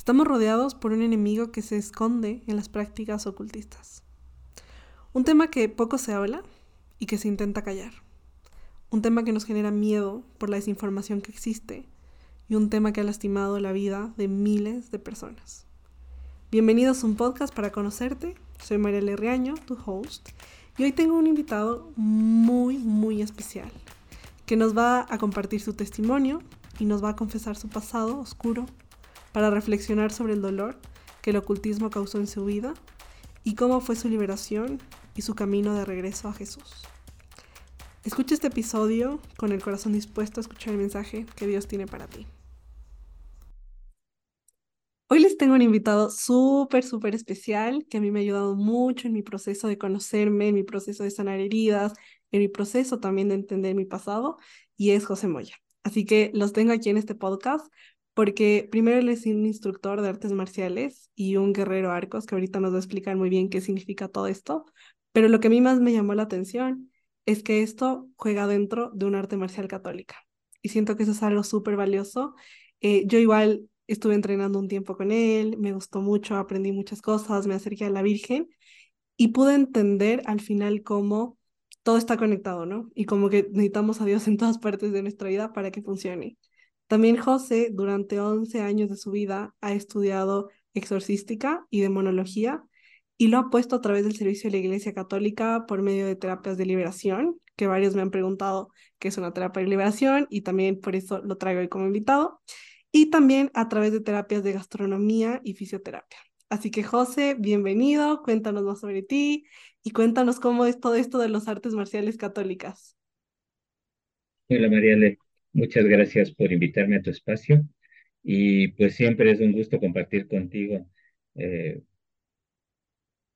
Estamos rodeados por un enemigo que se esconde en las prácticas ocultistas. Un tema que poco se habla y que se intenta callar. Un tema que nos genera miedo por la desinformación que existe y un tema que ha lastimado la vida de miles de personas. Bienvenidos a un podcast para conocerte. Soy María Riaño, tu host, y hoy tengo un invitado muy, muy especial que nos va a compartir su testimonio y nos va a confesar su pasado oscuro para reflexionar sobre el dolor que el ocultismo causó en su vida y cómo fue su liberación y su camino de regreso a Jesús. Escucha este episodio con el corazón dispuesto a escuchar el mensaje que Dios tiene para ti. Hoy les tengo un invitado súper, súper especial que a mí me ha ayudado mucho en mi proceso de conocerme, en mi proceso de sanar heridas, en mi proceso también de entender mi pasado, y es José Moya. Así que los tengo aquí en este podcast porque primero él es un instructor de artes marciales y un guerrero arcos, que ahorita nos va a explicar muy bien qué significa todo esto, pero lo que a mí más me llamó la atención es que esto juega dentro de un arte marcial católica. Y siento que eso es algo súper valioso. Eh, yo igual estuve entrenando un tiempo con él, me gustó mucho, aprendí muchas cosas, me acerqué a la Virgen y pude entender al final cómo todo está conectado, ¿no? Y como que necesitamos a Dios en todas partes de nuestra vida para que funcione. También José, durante 11 años de su vida, ha estudiado exorcística y demonología y lo ha puesto a través del servicio de la Iglesia Católica por medio de terapias de liberación, que varios me han preguntado qué es una terapia de liberación y también por eso lo traigo hoy como invitado, y también a través de terapias de gastronomía y fisioterapia. Así que José, bienvenido, cuéntanos más sobre ti y cuéntanos cómo es todo esto de las artes marciales católicas. Hola Mariale, muchas gracias por invitarme a tu espacio y pues siempre es un gusto compartir contigo. Eh,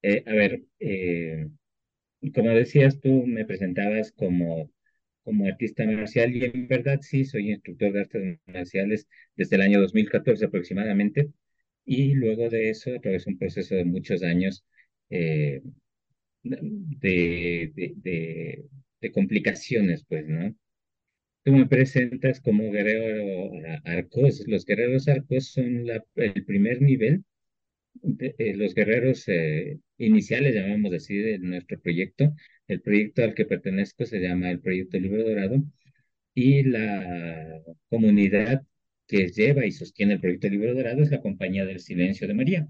eh, a ver, eh, como decías tú, me presentabas como, como artista marcial y en verdad sí, soy instructor de artes marciales desde el año 2014 aproximadamente y luego de eso, a través de un proceso de muchos años, de, de, de, complicaciones, pues, ¿no? Tú me presentas como guerrero arcos. Los guerreros arcos son la, el primer nivel. De, eh, los guerreros eh, iniciales, llamamos así, de nuestro proyecto. El proyecto al que pertenezco se llama el Proyecto Libro Dorado. Y la comunidad que lleva y sostiene el Proyecto Libro Dorado es la Compañía del Silencio de María.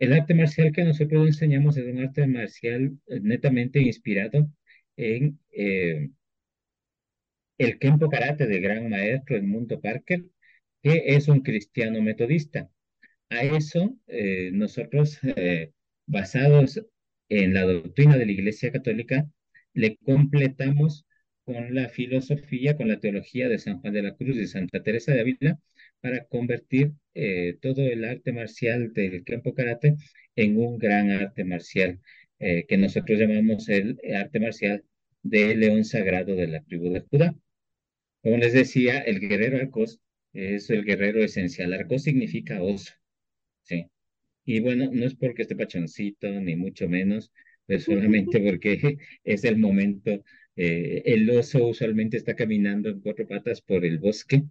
El arte marcial que nosotros enseñamos es un arte marcial eh, netamente inspirado en eh, el Kempo Karate del gran maestro Edmundo Parker, que es un cristiano metodista. A eso eh, nosotros, basados en la doctrina de la Iglesia Católica, le completamos con la filosofía, con la teología de San Juan de la Cruz y Santa Teresa de Ávila, para convertir eh, todo el arte marcial del campo karate en un gran arte marcial eh, que nosotros llamamos el arte marcial del león sagrado de la tribu de Judá. Como les decía, el guerrero arcos es el guerrero esencial. Arcos significa oso, ¿sí? Y bueno, no es porque esté pachoncito, ni mucho menos, es solamente porque es el momento. Eh, el oso usualmente está caminando en cuatro patas por el bosque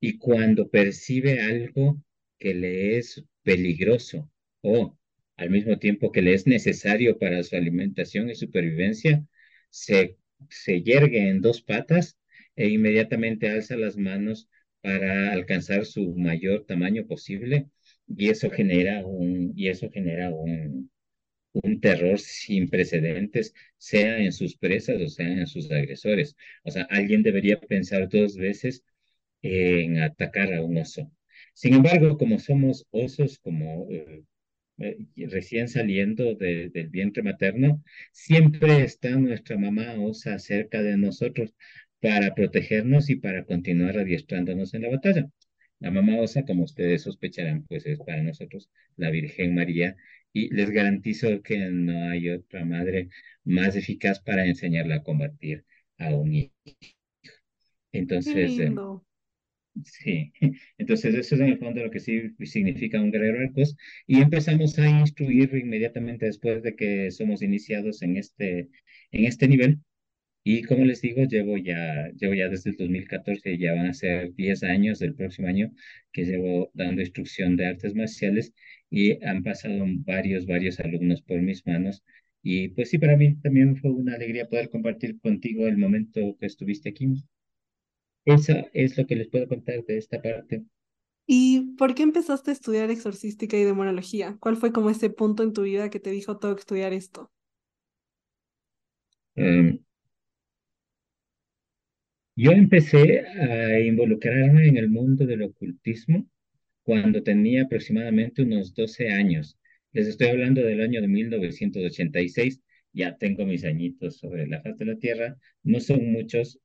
y cuando percibe algo que le es peligroso o al mismo tiempo que le es necesario para su alimentación y supervivencia, se, se yergue en dos patas e inmediatamente alza las manos para alcanzar su mayor tamaño posible y eso genera un, y eso genera un, un terror sin precedentes, sea en sus presas o sea en sus agresores. O sea, alguien debería pensar dos veces en atacar a un oso. Sin embargo, como somos osos, como eh, recién saliendo del vientre materno, siempre está nuestra mamá osa cerca de nosotros para protegernos y para continuar adiestrándonos en la batalla. La mamá osa, como ustedes sospecharán, pues es para nosotros la Virgen María y les garantizo que no hay otra madre más eficaz para enseñarla a combatir a un hijo. Entonces, eh, Sí, entonces eso es en el fondo lo que sí significa un guerrero arcos y empezamos a instruir inmediatamente después de que somos iniciados en este, en este nivel. Y como les digo, llevo ya, llevo ya desde el 2014, ya van a ser 10 años del próximo año que llevo dando instrucción de artes marciales y han pasado varios, varios alumnos por mis manos. Y pues sí, para mí también fue una alegría poder compartir contigo el momento que estuviste aquí. Eso es lo que les puedo contar de esta parte. ¿Y por qué empezaste a estudiar exorcística y demonología? ¿Cuál fue como ese punto en tu vida que te dijo tengo que estudiar esto? Em, yo empecé a involucrarme en el mundo del ocultismo cuando tenía aproximadamente unos 12 años. Les estoy hablando del año de 1986. Ya tengo mis añitos sobre la faz de la Tierra. No son muchos,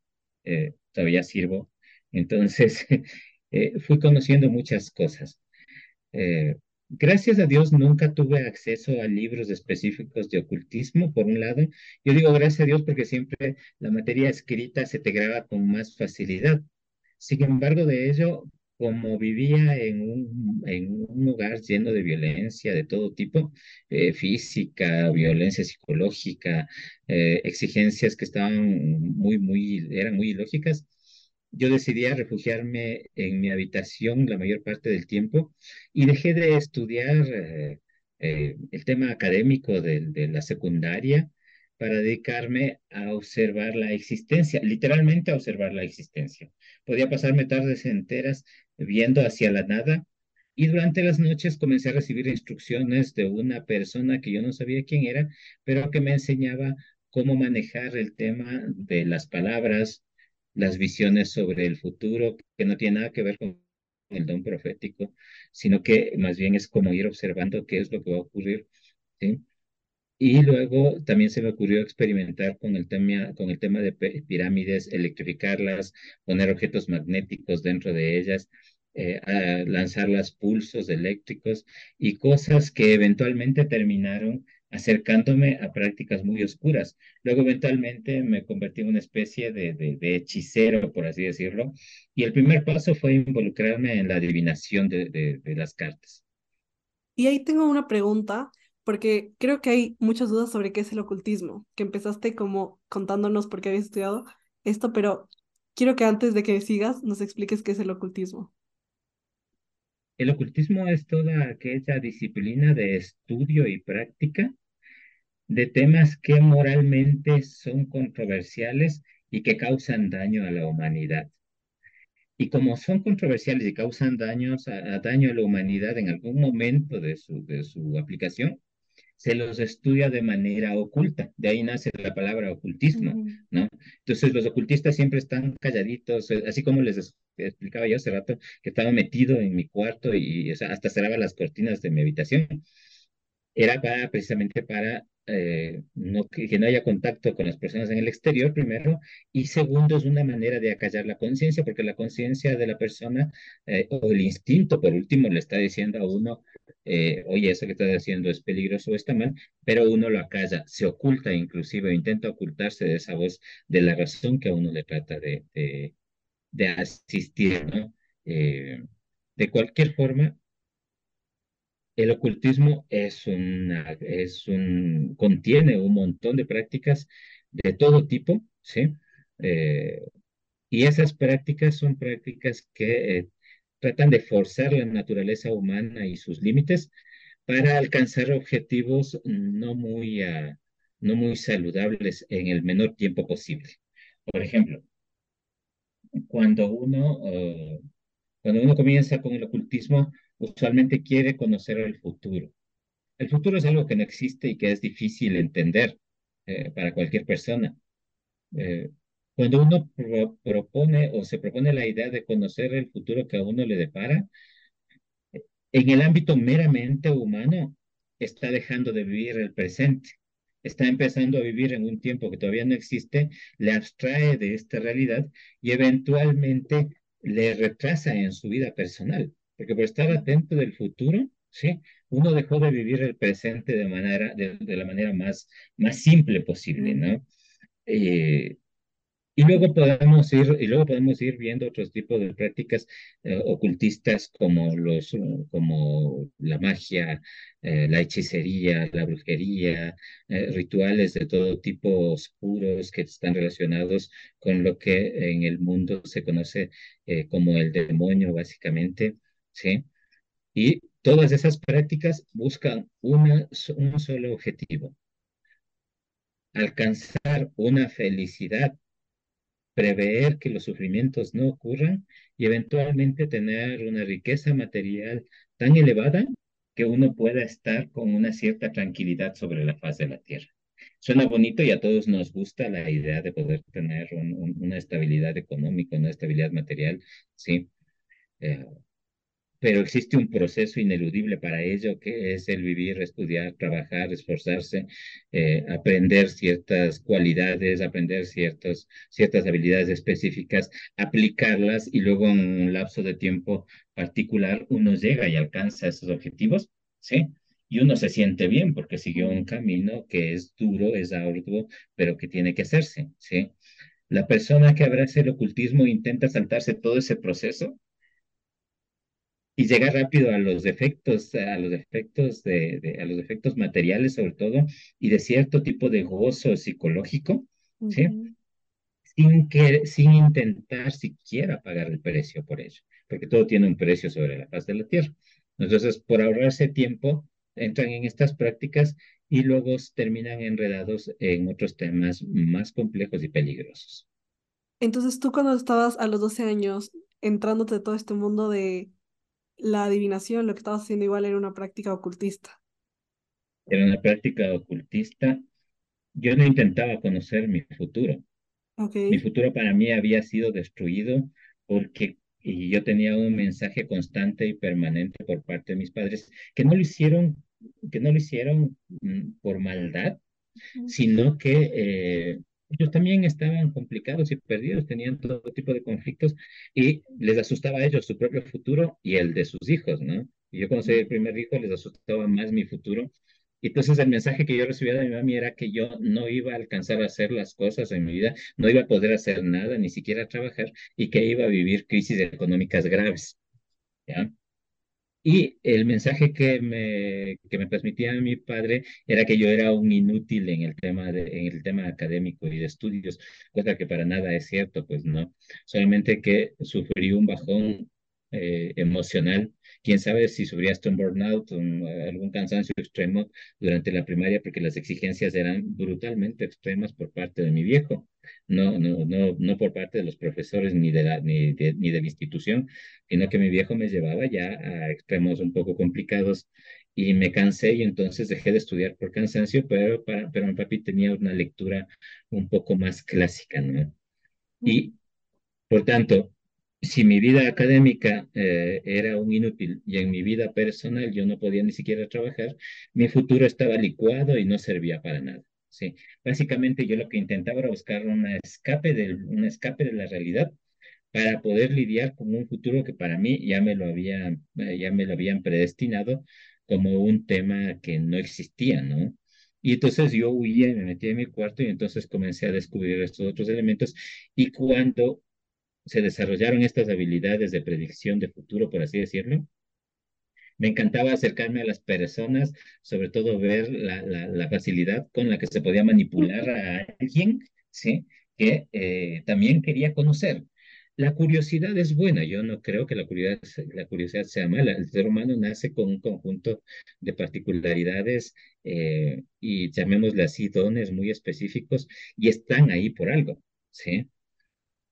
eh, todavía sirvo. Entonces, eh, fui conociendo muchas cosas. Eh, gracias a Dios nunca tuve acceso a libros específicos de ocultismo, por un lado. Yo digo gracias a Dios porque siempre la materia escrita se te graba con más facilidad. Sin embargo, de ello, como vivía en un, en un lugar lleno de violencia de todo tipo, eh, física, violencia psicológica, eh, exigencias que estaban muy, muy, eran muy ilógicas, yo decidí refugiarme en mi habitación la mayor parte del tiempo y dejé de estudiar eh, el tema académico de la secundaria para dedicarme a observar la existencia, literalmente a observar la existencia. Podía pasarme tardes enteras viendo hacia la nada y durante las noches comencé a recibir instrucciones de una persona que yo no sabía quién era, pero que me enseñaba cómo manejar el tema de las palabras, las visiones sobre el futuro, que no tiene nada que ver con el don profético, sino que más bien es como ir observando qué es lo que va a ocurrir, ¿sí? Y luego también se me ocurrió experimentar con el tema, con el tema de pirámides, electrificarlas, poner objetos magnéticos dentro de ellas, eh, lanzarlas pulsos eléctricos y cosas que eventualmente terminaron acercándome a prácticas muy oscuras. Luego eventualmente me convertí en una especie de, de, hechicero, por así decirlo, y el primer paso fue involucrarme en la adivinación de, de las cartas. Y ahí tengo una pregunta, porque creo que hay muchas dudas sobre qué es el ocultismo, que empezaste como contándonos por qué habías estudiado esto, pero quiero que antes de que sigas nos expliques qué es el ocultismo. El ocultismo es toda aquella disciplina de estudio y práctica de temas que moralmente son controversiales y que causan daño a la humanidad. Y como son controversiales y causan daños a, daño a la humanidad en algún momento de su, de su aplicación, se los estudia de manera oculta. De ahí nace la palabra ocultismo, ¿no? Entonces los ocultistas siempre están calladitos, eh, así como les explicaba yo hace rato, que estaba metido en mi cuarto y hasta cerraba las cortinas de mi habitación. Era para, precisamente para eh, no, que, no haya contacto con las personas en el exterior, primero, y segundo, es una manera de acallar la conciencia, porque la conciencia de la persona eh, o el instinto, por último, le está diciendo a uno, eh, oye, eso que estás haciendo es peligroso o está mal, pero uno lo acalla, se oculta inclusive, intenta ocultarse de esa voz de la razón que a uno le trata de, de, de asistir, ¿no? de cualquier forma, el ocultismo es una, es un, contiene un montón de prácticas de todo tipo, ¿sí? Eh, y esas prácticas son prácticas que eh, tratan de forzar la naturaleza humana y sus límites para alcanzar objetivos no muy, uh, no muy saludables en el menor tiempo posible. Por ejemplo, cuando uno, uh, cuando uno comienza con el ocultismo, usualmente quiere conocer el futuro. El futuro es algo que no existe y que es difícil entender eh, para cualquier persona. Eh, cuando uno propone o se propone la idea de conocer el futuro que a uno le depara, en el ámbito meramente humano, está dejando de vivir el presente. Está empezando a vivir en un tiempo que todavía no existe, le abstrae de esta realidad y eventualmente le retrasa en su vida personal. Porque por estar atento del futuro, ¿sí? Uno dejó de vivir el presente de, manera, de, la manera más, más simple posible, ¿no? Eh, Y luego podemos ir, y luego podemos ir viendo otros tipos de prácticas eh, ocultistas como los, eh, como la magia, eh, la hechicería, la brujería, rituales de todo tipo oscuros que están relacionados con lo que en el mundo se conoce como el demonio, básicamente, ¿sí? Y todas esas prácticas buscan una, un solo objetivo, alcanzar una felicidad prever que los sufrimientos no ocurran y eventualmente tener una riqueza material tan elevada que uno pueda estar con una cierta tranquilidad sobre la faz de la tierra. Suena bonito y a todos nos gusta la idea de poder tener una estabilidad económica, una estabilidad material, sí. Eh, pero existe un proceso ineludible para ello, que es el vivir, estudiar, trabajar, esforzarse, eh, aprender ciertas cualidades, aprender ciertas, ciertas habilidades específicas, aplicarlas y luego en un lapso de tiempo particular uno llega y alcanza esos objetivos, ¿sí? Y uno se siente bien porque siguió un camino que es duro, es arduo, pero que tiene que hacerse, ¿sí? La persona que abraza el ocultismo intenta saltarse todo ese proceso y llega rápido a los defectos, a los defectos de, a los defectos materiales sobre todo, y de cierto tipo de gozo psicológico, ¿sí? Sin, que, sin intentar siquiera pagar el precio por ello, porque todo tiene un precio sobre la faz de la tierra. Entonces, por ahorrarse tiempo, entran en estas prácticas y luego terminan enredados en otros temas más complejos y peligrosos. Entonces, tú cuando estabas a los 12 años entrándote de todo este mundo de la adivinación, lo que estabas haciendo igual era una práctica ocultista. Era una práctica ocultista. Yo no intentaba conocer mi futuro. Mi futuro para mí había sido destruido porque y yo tenía un mensaje constante y permanente por parte de mis padres que no lo hicieron, que no lo hicieron mm, por maldad, sino que eh, ellos también estaban complicados y perdidos, tenían todo tipo de conflictos y les asustaba a ellos su propio futuro y el de sus hijos, ¿no? Y yo conocí el primer hijo, les asustaba más mi futuro. Y entonces el mensaje que yo recibía de mi mami era que yo no iba a alcanzar a hacer las cosas en mi vida, no iba a poder hacer nada, ni siquiera trabajar, y que iba a vivir crisis económicas graves. ¿ya? Y el mensaje que me, que me transmitía mi padre era que yo era un inútil en el tema, de, en el tema académico y de estudios, cosa que para nada es cierto, pues no. Solamente que sufrí un bajón eh, emocional. Quién sabe si sufrías un burnout, un, algún cansancio extremo durante la primaria, porque las exigencias eran brutalmente extremas por parte de mi viejo no, no, no, no por parte de los profesores ni de, la, ni, de, ni de la institución, sino que mi viejo me llevaba ya a extremos un poco complicados y me cansé y entonces dejé de estudiar por cansancio, pero, para, pero mi papi tenía una lectura un poco más clásica, ¿no? Y por tanto, si mi vida académica eh, era un inútil y en mi vida personal yo no podía ni siquiera trabajar, mi futuro estaba licuado y no servía para nada. Sí, básicamente yo lo que intentaba era buscar un escape de, un escape de la realidad para poder lidiar con un futuro que para mí ya me lo habían, eh, ya me lo habían predestinado como un tema que no existía, ¿no? Y entonces yo huía me metí en mi cuarto y entonces comencé a descubrir estos otros elementos y cuando se desarrollaron estas habilidades de predicción de futuro, por así decirlo, me encantaba acercarme a las personas, sobre todo ver la, facilidad con la que se podía manipular a alguien, ¿sí? Que eh, también quería conocer. La curiosidad es buena, yo no creo que la curiosidad, la curiosidad sea mala. El ser humano nace con un conjunto de particularidades eh, y llamémosle así dones muy específicos y están ahí por algo, ¿sí?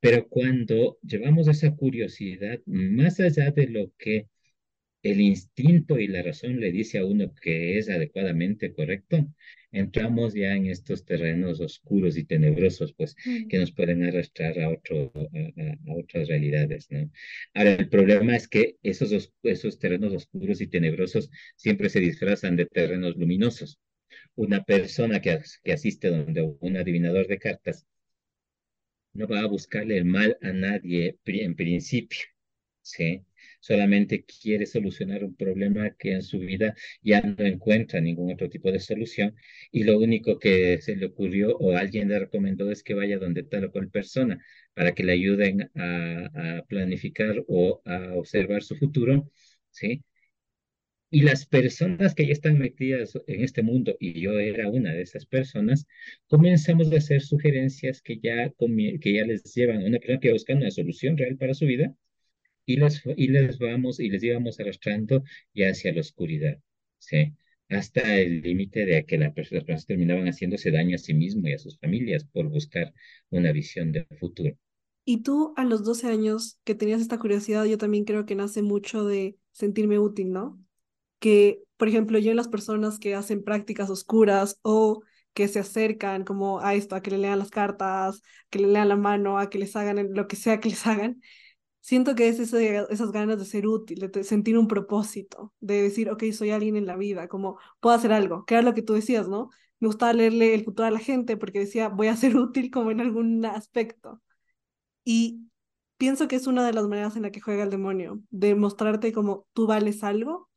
Pero cuando llevamos esa curiosidad más allá de lo que el instinto y la razón le dice a uno que es adecuadamente correcto, entramos ya en estos terrenos oscuros y tenebrosos, pues, mm. que nos pueden arrastrar a, otro, a, otras realidades, ¿no? Ahora, el problema es que esos, esos terrenos oscuros y tenebrosos siempre se disfrazan de terrenos luminosos. Una persona que, que asiste donde un adivinador de cartas no va a buscarle el mal a nadie en principio, ¿sí? solamente quiere solucionar un problema que en su vida ya no encuentra ningún otro tipo de solución y lo único que se le ocurrió o alguien le recomendó es que vaya donde tal o cual persona para que le ayuden a, a planificar o a observar su futuro, ¿sí? Y las personas que ya están metidas en este mundo, y yo era una de esas personas, comenzamos a hacer sugerencias que ya, que ya les llevan a una persona que busca una solución real para su vida, y les, y les vamos y les íbamos arrastrando ya hacia la oscuridad, ¿sí? Hasta el límite de que las personas terminaban haciéndose daño a sí mismos y a sus familias por buscar una visión de futuro. Y tú a los 12 años que tenías esta curiosidad, yo también creo que nace mucho de sentirme útil, ¿no? Que, por ejemplo, yo en las personas que hacen prácticas oscuras o que se acercan como a esto, a que le lean las cartas, que le lean la mano, a que les hagan lo que sea que les hagan, siento que es esas ganas de ser útil, de sentir un propósito, de decir, ok, soy alguien en la vida, como puedo hacer algo, que era lo que tú decías, ¿no? Me gustaba leerle el futuro a la gente porque decía, voy a ser útil como en algún aspecto. Y pienso que es una de las maneras en la que juega el demonio, de mostrarte como tú vales algo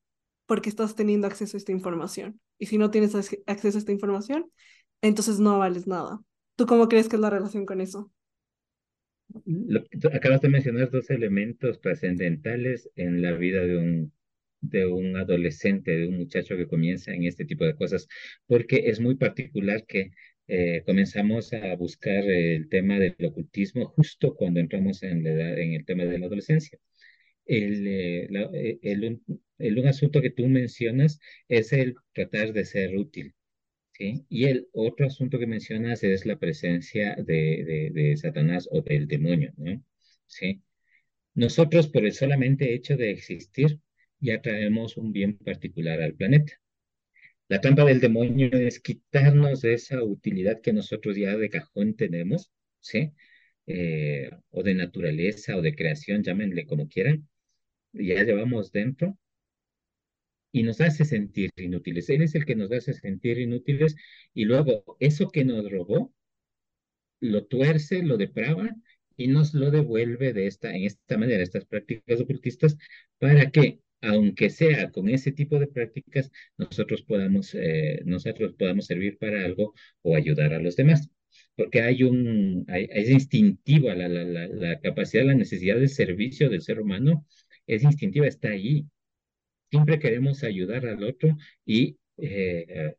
porque estás teniendo acceso a esta información. Y si no tienes acceso a esta información, entonces no vales nada. ¿Tú cómo crees que es la relación con eso? acabas de mencionar dos elementos trascendentales en la vida de un, de un adolescente, de un muchacho que comienza en este tipo de cosas, porque es muy particular que eh, comenzamos a buscar el tema del ocultismo justo cuando entramos en, en el tema de la adolescencia. El, eh, eh, el, el, un asunto que tú mencionas es el tratar de ser útil, ¿sí? Y el otro asunto que mencionas es la presencia de, de, Satanás o del demonio, ¿no? ¿Sí? Nosotros, por el solamente hecho de existir, ya traemos un bien particular al planeta. La trampa del demonio es quitarnos esa utilidad que nosotros ya de cajón tenemos, ¿sí? Eh, o de naturaleza o de creación, llámenle como quieran, ya llevamos dentro y nos hace sentir inútiles. Él es el que nos hace sentir inútiles y luego eso que nos robó lo tuerce, lo deprava y nos lo devuelve de esta, en esta manera, estas prácticas ocultistas, para que, aunque sea con ese tipo de prácticas, nosotros podamos, eh, nosotros podamos servir para algo o ayudar a los demás. Porque hay un, hay, es instintiva la, la, la, la capacidad, la necesidad de servicio del ser humano es instintiva, está ahí. Siempre queremos ayudar al otro y eh,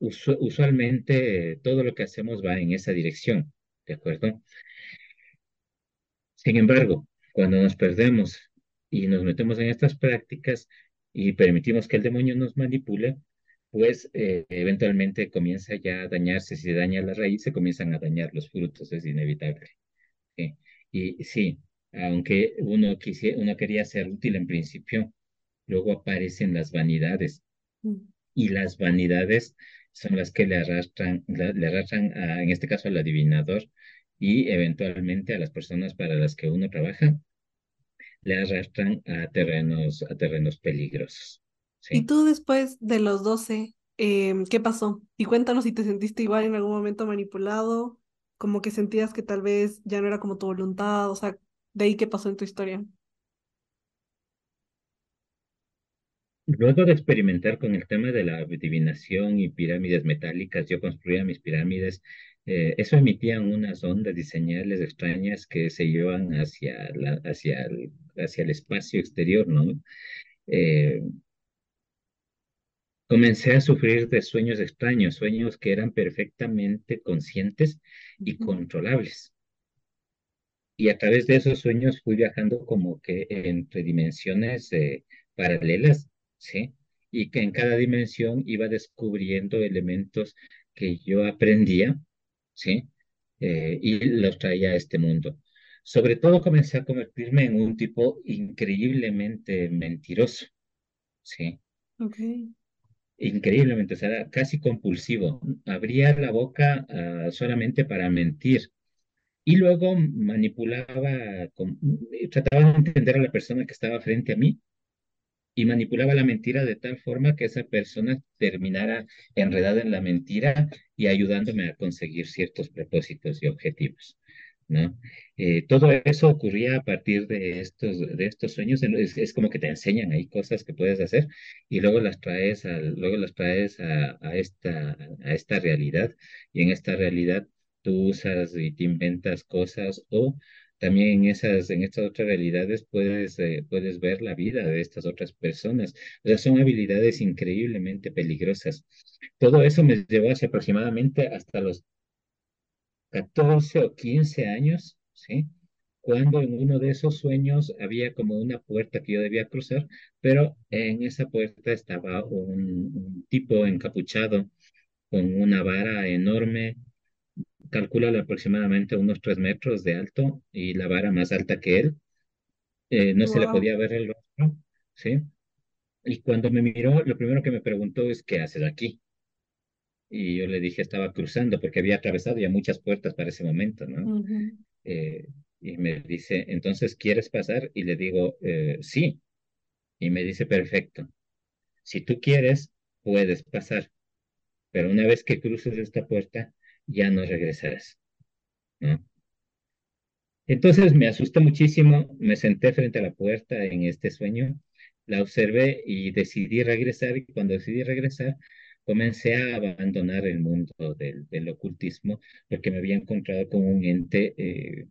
usualmente todo lo que hacemos va en esa dirección, ¿de acuerdo? Sin embargo, cuando nos perdemos y nos metemos en estas prácticas y permitimos que el demonio nos manipule, pues eh, eventualmente comienza ya a dañarse. Si daña la raíz, se comienzan a dañar los frutos, es inevitable. Y sí, aunque uno, quisiera, uno quería ser útil en principio, luego aparecen las vanidades. Mm. Y las vanidades son las que le arrastran, le arrastran a, en este caso al adivinador y eventualmente a las personas para las que uno trabaja, le arrastran a terrenos, a terrenos peligrosos. ¿Y tú después de los 12, em, qué pasó? Y cuéntanos si te sentiste igual en algún momento manipulado, como que sentías que tal vez ya no era como tu voluntad, o sea, de ahí qué pasó en tu historia. Luego de experimentar con el tema de la adivinación y pirámides metálicas, yo construía mis pirámides. Eh, eso emitían unas ondas y señales extrañas que se llevan hacia, la, hacia, el, hacia el espacio exterior, ¿no? Eh, comencé a sufrir de sueños extraños, sueños que eran perfectamente conscientes y controlables. Y a través de esos sueños fui viajando como que entre dimensiones eh, paralelas, ¿sí? Y que en cada dimensión iba descubriendo elementos que yo aprendía, ¿sí? Eh, y los traía a este mundo. Sobre todo comencé a convertirme en un tipo increíblemente mentiroso, ¿sí? Okay. Increíblemente, o sea, casi compulsivo. Abría la boca ah, solamente para mentir y luego manipulaba, trataba de entender a la persona que estaba frente a mí y manipulaba la mentira de tal forma que esa persona terminara enredada en la mentira y ayudándome a conseguir ciertos propósitos y objetivos. ¿no? Eh, todo eso ocurría a partir de estos, de estos sueños, es, es como que te enseñan ahí cosas que puedes hacer y luego las traes, al, luego las traes a, a esta, a esta realidad y en esta realidad tú usas y te inventas cosas o también en esas, en estas otras realidades puedes, eh, puedes ver la vida de estas otras personas. O sea, son habilidades increíblemente peligrosas. Todo eso me llevó hace aproximadamente hasta los 14 o 15 años. Cuando en uno de esos sueños había como una puerta que yo debía cruzar, pero en esa puerta estaba un tipo encapuchado con una vara enorme, calcula aproximadamente unos 3 metros de alto y la vara más alta que él. Eh, no se le podía ver el rostro, ¿sí? Y cuando me miró, lo primero que me preguntó es, ¿qué haces aquí? Y yo le dije, estaba cruzando porque había atravesado ya muchas puertas para ese momento, ¿no? Eh, y me dice, entonces, ¿quieres pasar? Y le digo, "Eh, sí. Y me dice, perfecto. Si tú quieres, puedes pasar, pero una vez que cruces esta puerta, ya no regresarás, ¿no? Entonces me asusté muchísimo, me senté frente a la puerta en este sueño, la observé y decidí regresar y cuando decidí regresar comencé a abandonar el mundo del, del ocultismo porque me había encontrado con un ente eh,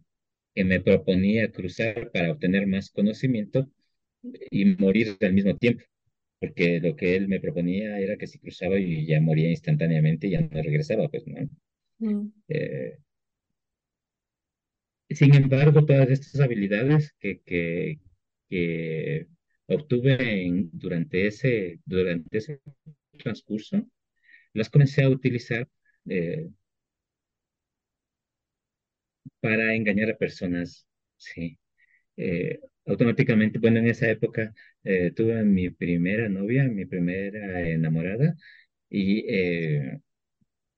que me proponía cruzar para obtener más conocimiento y morir al mismo tiempo, porque lo que él me proponía era que si cruzaba y ya moría instantáneamente y ya no regresaba, pues no. Mm, Eh, Sin embargo, todas estas habilidades que, que, que obtuve durante ese, durante ese transcurso, las comencé a utilizar eh, para engañar a personas. Sí. Eh, automáticamente, bueno, en esa época tuve mi primera novia, mi primera enamorada, y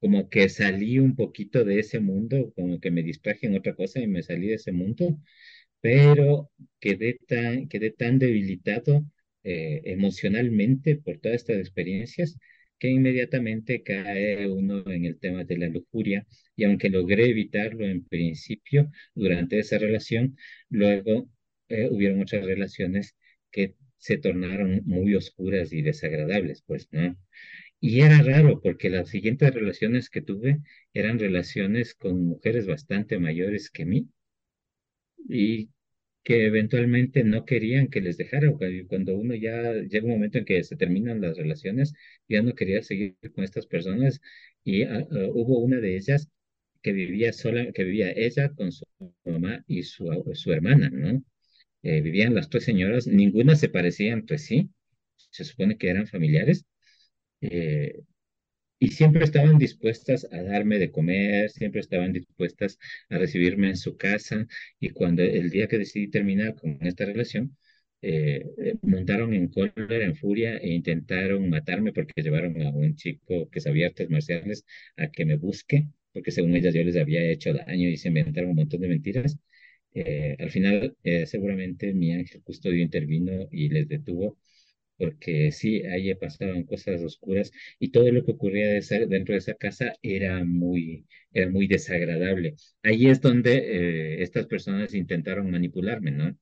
como que salí un poquito de ese mundo, como que me distraje en otra cosa y me salí de ese mundo pero quedé tan, quedé tan debilitado eh, emocionalmente por todas estas experiencias que inmediatamente cae uno en el tema de la lujuria y aunque logré evitarlo en principio durante esa relación, luego eh, hubieron otras relaciones que se tornaron muy oscuras y desagradables, pues, ¿no? Y era raro porque las siguientes relaciones que tuve eran relaciones con mujeres bastante mayores que mí y que eventualmente no querían que les dejara. cu- Cuando uno ya llega un momento en que se terminan las relaciones, ya no quería seguir con estas personas y ah, ah, hubo una de ellas que vivía sola, que vivía ella con su mamá y su, su hermana, ¿no? Eh, vivían las tres señoras, ninguna se parecía entre sí, se supone que eran familiares. Eh, y siempre estaban dispuestas a darme de comer, siempre estaban dispuestas a recibirme en su casa. Y cuando el día que decidí terminar con esta relación, eh, eh, montaron en cólera, en furia e intentaron matarme porque llevaron a un chico que sabía artes marciales a que me busque, porque según ellas yo les había hecho daño y se inventaron un montón de mentiras. Al final, seguramente mi ángel custodio intervino y les detuvo porque sí, ahí pasaban cosas oscuras y todo lo que ocurría de esa- dentro de esa casa era muy, era muy desagradable. Ahí es donde eh, estas personas intentaron manipularme, ¿no?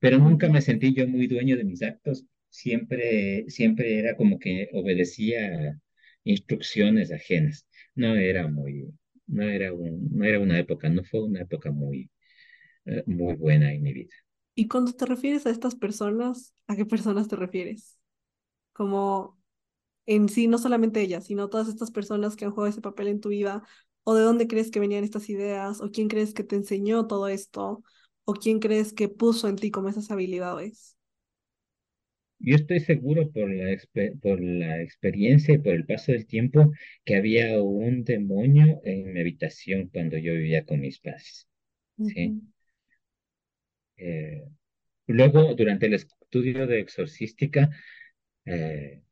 Pero nunca me sentí yo muy dueño de mis actos, siempre, siempre era como que obedecía instrucciones ajenas. No era muy, no era un, no era una época, no fue una época muy, eh, muy buena en mi vida. Y cuando te refieres a estas personas, ¿a qué personas te refieres? Como en sí, no solamente ellas, sino todas estas personas que han jugado ese papel en tu vida, o de dónde crees que venían estas ideas, o quién crees que te enseñó todo esto, o quién crees que puso en ti como esas habilidades. Yo estoy seguro por la, por la experiencia y por el paso del tiempo que había un demonio en mi habitación cuando yo vivía con mis padres. ¿sí? Eh, luego, durante el estudio de exorcística, eh,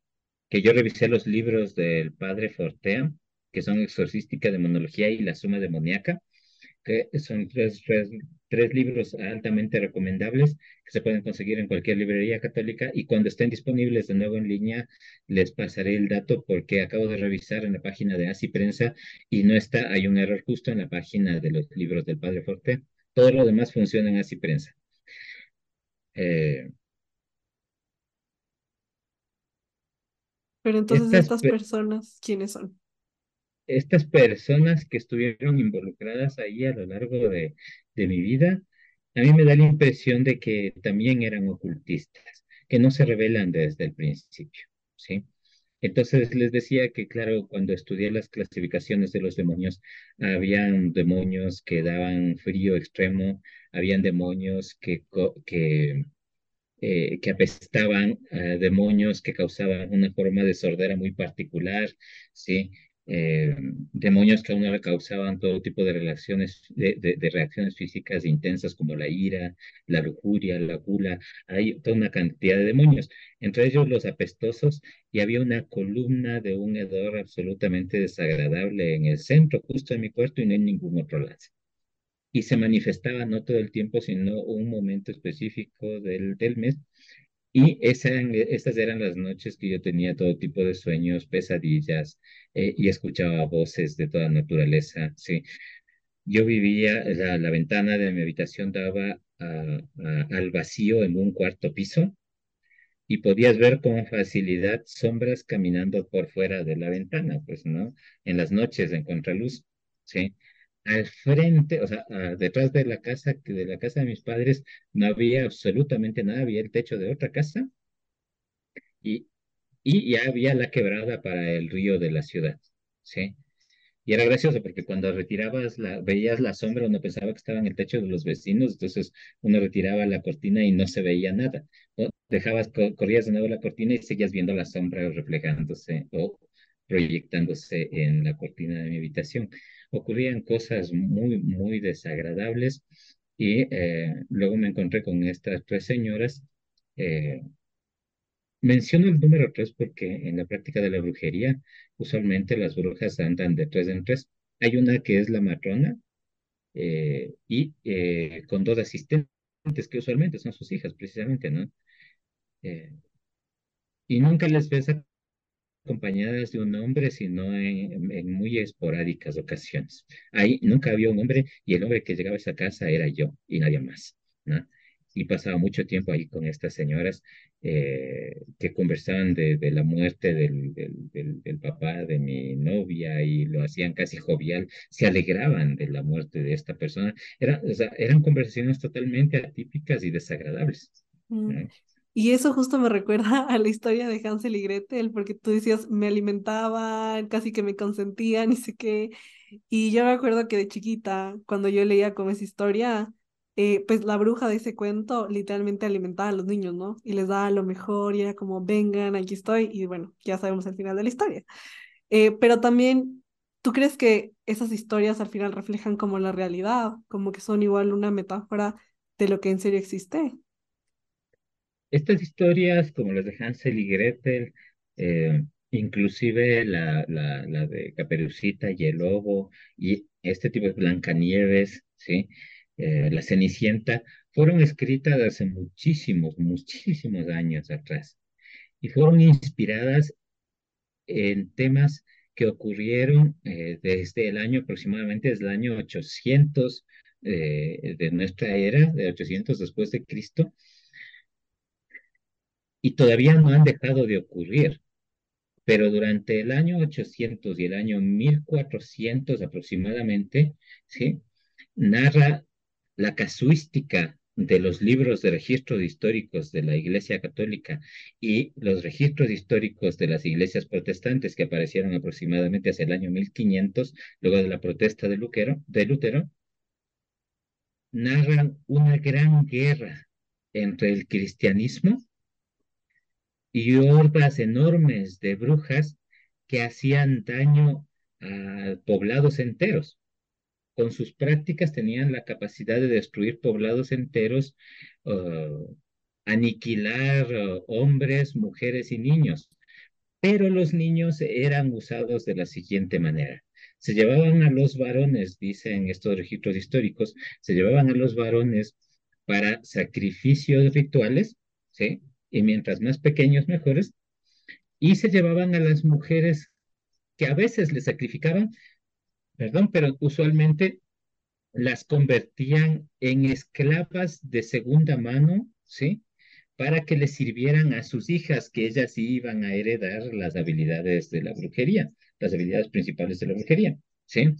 que yo revisé los libros del padre Fortea, que son Exorcística, Demonología y la Suma Demoníaca, que son tres, libros altamente recomendables que se pueden conseguir en cualquier librería católica y cuando estén disponibles de nuevo en línea les pasaré el dato porque acabo de revisar en la página de Así Prensa y no está, hay un error justo en la página de los libros del Padre Forte. Todo lo demás funciona en Así Prensa. Eh, Pero entonces estas, estas personas, ¿quiénes son? estas personas que estuvieron involucradas ahí a lo largo de, de mi vida, a mí me da la impresión de que también eran ocultistas, que no se revelan desde el principio, ¿sí? Entonces les decía que, claro, cuando estudié las clasificaciones de los demonios, habían demonios que daban frío extremo, habían demonios que, que eh, que apestaban demonios que causaban una forma de sordera muy particular, ¿sí? Eh, demonios que a uno le causaban todo tipo de, reacciones físicas intensas como la ira, la lujuria, la gula, hay toda una cantidad de demonios, entre ellos los apestosos, y había una columna de un hedor absolutamente desagradable en el centro, justo de mi cuarto y no en ningún otro lado y se manifestaba no todo el tiempo, sino un momento específico del mes. Y esa, esas eran las noches que yo tenía todo tipo de sueños, pesadillas, eh, y escuchaba voces de toda naturaleza, sí. Yo vivía, la, la ventana de mi habitación daba al vacío en un cuarto piso, y podías ver con facilidad sombras caminando por fuera de la ventana, pues, ¿no? En las noches en contraluz, ¿sí? Al frente, o sea, detrás de la casa, de la casa de mis padres, no había absolutamente nada, había el techo de otra casa y, y ya había la quebrada para el río de la ciudad, ¿sí? Y era gracioso porque cuando retirabas la, veías la sombra, uno pensaba que estaba en el techo de los vecinos, entonces uno retiraba la cortina y no se veía nada. O dejabas, corrías de nuevo la cortina y seguías viendo la sombra reflejándose o proyectándose en la cortina de mi habitación ocurrían cosas muy, muy desagradables y eh, luego me encontré con estas tres señoras. Eh, menciono el número tres porque en la práctica de la brujería usualmente las brujas andan de tres en tres. Hay una que es la matrona eh, y con dos asistentes que usualmente son sus hijas precisamente, ¿no? y nunca les ves acompañadas de un hombre, sino en, muy esporádicas ocasiones. Ahí nunca había un hombre y el hombre que llegaba a esa casa era yo y nadie más, ¿no? Y pasaba mucho tiempo ahí con estas señoras eh, que conversaban de, de la muerte del, del, del, papá de mi novia y lo hacían casi jovial, se alegraban de la muerte de esta persona. Era, o sea, eran conversaciones totalmente atípicas y desagradables. Mm. Y eso justo me recuerda a la historia de Hansel y Gretel, porque tú decías, me alimentaban, casi que me consentían, ni sé qué. Y yo me acuerdo que de chiquita, cuando yo leía como esa historia, eh, pues la bruja de ese cuento literalmente alimentaba a los niños, ¿no? Y les daba lo mejor y era como, vengan, aquí estoy. Y bueno, ya sabemos el final de la historia. Eh, pero también, ¿tú crees que esas historias al final reflejan como la realidad, como que son igual una metáfora de lo que en serio existe? Estas historias, como las de Hansel y Gretel, eh, inclusive la, la, la, de Caperucita y el Lobo, y este tipo de Blancanieves, ¿sí? Eh, la Cenicienta, fueron escritas hace muchísimos, muchísimos años atrás, y fueron inspiradas en temas que ocurrieron eh, desde el año aproximadamente, desde el año 800 de nuestra era, de 800 después de Cristo, y todavía no han dejado de ocurrir. Pero durante el año 800 y el año 1400 aproximadamente, ¿sí? narra la casuística de los libros de registros históricos de la Iglesia Católica y los registros históricos de las iglesias protestantes que aparecieron aproximadamente hacia el año 1500, luego de la protesta de de Lutero narran una gran guerra entre el cristianismo y hordas enormes de brujas que hacían daño a poblados enteros. Con sus prácticas tenían la capacidad de destruir poblados enteros, uh, aniquilar uh, hombres, mujeres y niños. Pero los niños eran usados de la siguiente manera. se llevaban a los varones, dicen estos registros históricos, se llevaban a los varones para sacrificios rituales, ¿sí? Y mientras más pequeños, mejores, y se llevaban a las mujeres que a veces les sacrificaban, perdón, pero usualmente las convertían en esclavas de segunda mano, ¿sí? Para que les sirvieran a sus hijas, que ellas iban a heredar las habilidades de la brujería, las habilidades principales de la brujería, ¿sí?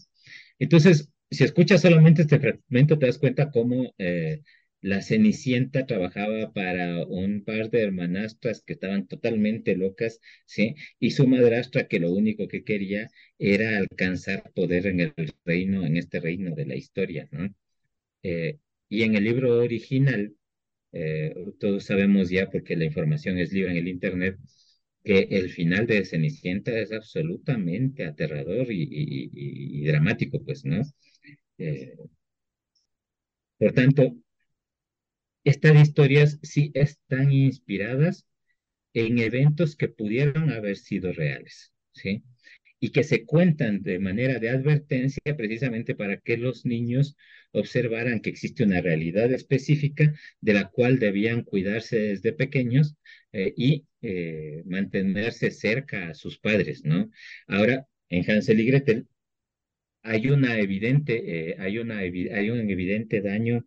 Entonces, si escuchas solamente este fragmento, te das cuenta cómo eh, la Cenicienta trabajaba para un par de hermanastras que estaban totalmente locas, ¿sí? Y su madrastra que lo único que quería era alcanzar poder en el reino, en este reino de la historia, ¿no? Eh, y en el libro original, eh, todos sabemos ya, porque la información es libre en el Internet, que el final de Cenicienta es absolutamente aterrador y, dramático, pues, ¿no? Eh, por tanto, estas historias sí están inspiradas en eventos que pudieron haber sido reales, ¿sí? Y que se cuentan de manera de advertencia precisamente para que los niños observaran que existe una realidad específica de la cual debían cuidarse desde pequeños eh, y eh, mantenerse cerca a sus padres, ¿no? Ahora, en Hansel y Gretel hay una evidente, eh, hay, una, hay un evidente daño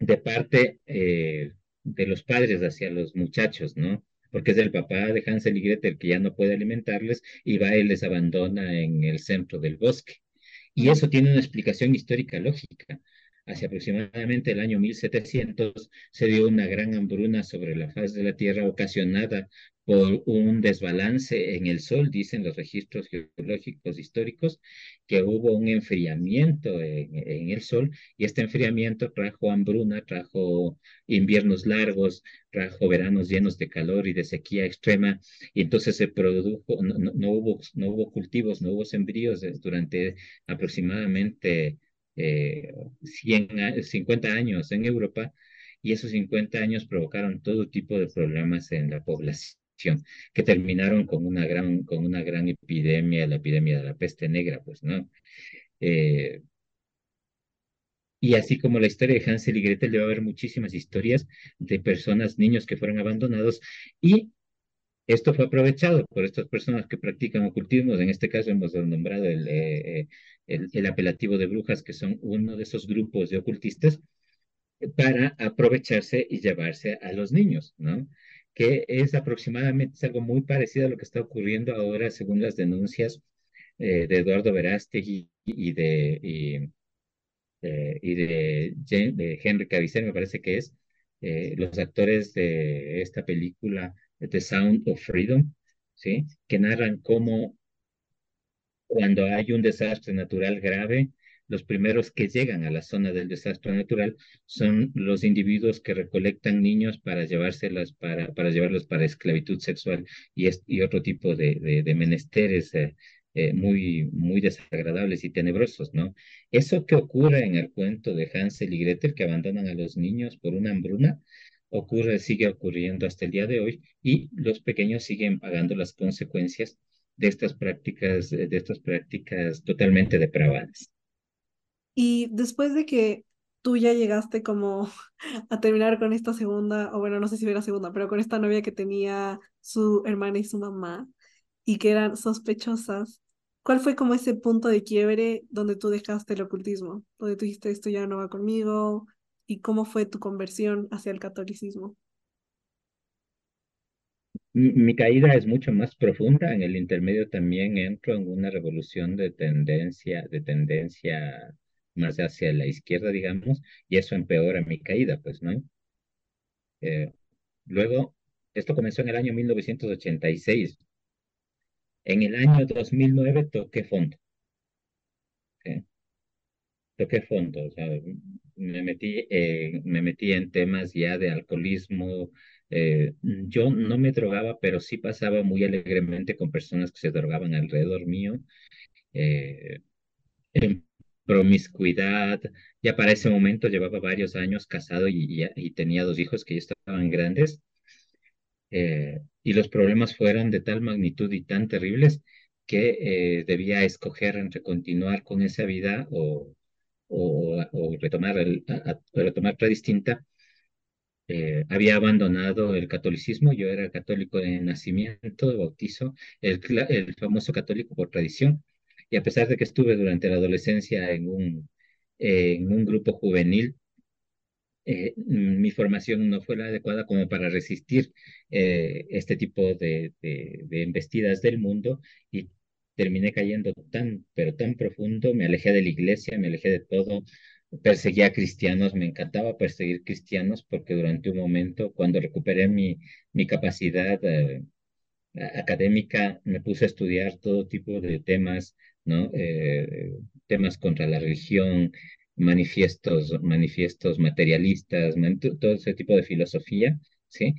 de parte eh, de los padres hacia los muchachos, ¿no? Porque es el papá de Hansel y Gretel que ya no puede alimentarles y va y les abandona en el centro del bosque. Y eso tiene una explicación histórica lógica. Hacia aproximadamente el año 1700 se dio una gran hambruna sobre la faz de la Tierra ocasionada por un desbalance en el sol, dicen los registros geológicos históricos, que hubo un enfriamiento en, el sol y este enfriamiento trajo hambruna, trajo inviernos largos, trajo veranos llenos de calor y de sequía extrema y entonces se produjo, no, hubo, no hubo cultivos, no hubo sembríos durante aproximadamente 100, eh, 50 años en Europa y esos 50 años provocaron todo tipo de problemas en la población que terminaron con una gran, con una gran epidemia, la epidemia de la peste negra, pues, ¿no? Eh, y así como la historia de Hansel y Gretel, debe haber muchísimas historias de personas, niños que fueron abandonados y esto fue aprovechado por estas personas que practican ocultismo. En este caso hemos nombrado el, eh, el, el, apelativo de brujas, que son uno de esos grupos de ocultistas, para aprovecharse y llevarse a los niños, ¿no? que es aproximadamente algo muy parecido a lo que está ocurriendo ahora según las denuncias eh, de Eduardo Verástegui y de, y, eh, de, Henry Cavill, me parece que es, eh, los actores de esta película The Sound of Freedom, ¿sí? que narran cómo cuando hay un desastre natural grave, los primeros que llegan a la zona del desastre natural son los individuos que recolectan niños para llevárselas, para, para llevarlos para esclavitud sexual y, y otro tipo de, de, menesteres eh, eh, muy, muy desagradables y tenebrosos, ¿no? Eso que ocurre en el cuento de Hansel y Gretel, que abandonan a los niños por una hambruna, ocurre, sigue ocurriendo hasta el día de hoy y los pequeños siguen pagando las consecuencias de estas prácticas, de estas prácticas totalmente depravadas. Y después de que tú ya llegaste como a terminar con esta segunda, o bueno, no sé si era segunda, pero con esta novia que tenía su hermana y su mamá, y que eran sospechosas, ¿cuál fue como ese punto de quiebre donde tú dejaste el ocultismo? Donde tú dijiste, esto ya no va conmigo, y cómo fue tu conversión hacia el catolicismo? Mi, caída es mucho más profunda. En el intermedio también entro en una revolución de tendencia, de tendencia más hacia la izquierda, digamos, y eso empeora mi caída, pues, ¿no? Eh, luego, esto comenzó en el año 1986. En el año 2009 toqué fondo. Toqué fondo, o sea, me metí, eh, me metí en temas ya de alcoholismo. Eh, yo no me drogaba, pero sí pasaba muy alegremente con personas que se drogaban alrededor mío. Eh, promiscuidad. Ya para ese momento llevaba varios años casado y, y, tenía dos hijos que ya estaban grandes. Eh, y los problemas fueron de tal magnitud y tan terribles que eh, debía escoger entre continuar con esa vida o, o, o retomar, el, a, a, retomar otra distinta. Eh, había abandonado el catolicismo, yo era católico de nacimiento, de bautizo, el, el famoso católico por tradición, y a pesar de que estuve durante la adolescencia en un, eh, en un grupo juvenil, eh, mi formación no fue la adecuada como para resistir eh, este tipo de, de, de, embestidas del mundo. Y terminé cayendo tan, pero tan profundo, me alejé de la iglesia, me alejé de todo, perseguía a cristianos, me encantaba perseguir cristianos porque durante un momento, cuando recuperé mi, mi capacidad eh, académica, me puse a estudiar todo tipo de temas, ¿no? Eh, temas contra la religión, manifiestos, manifiestos materialistas, todo ese tipo de filosofía, ¿sí?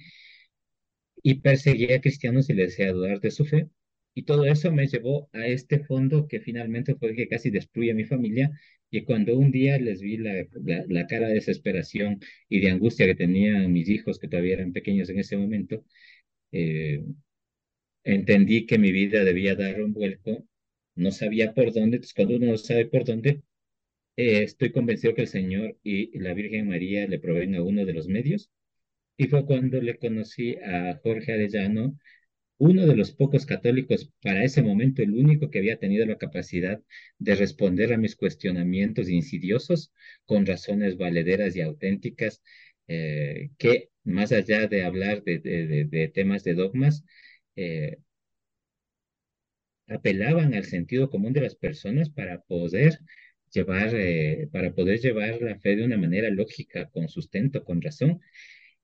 Y perseguía a cristianos y les decía dudar de su fe. Y todo eso me llevó a este fondo que finalmente fue el que casi destruye a mi familia. Y cuando un día les vi la, la, cara de desesperación y de angustia que tenían mis hijos, que todavía eran pequeños en ese momento, eh, entendí que mi vida debía dar un vuelco. No sabía por dónde, entonces cuando uno no sabe por dónde, eh, estoy convencido que el Señor y la Virgen María le proveen a uno de los medios. Y fue cuando le conocí a Jorge Arellano, uno de los pocos católicos, para ese momento el único que había tenido la capacidad de responder a mis cuestionamientos insidiosos con razones valederas y auténticas, eh, que más allá de hablar de, temas de dogmas, eh, apelaban al sentido común de las personas para poder llevar, eh, para poder llevar la fe de una manera lógica, con sustento, con razón.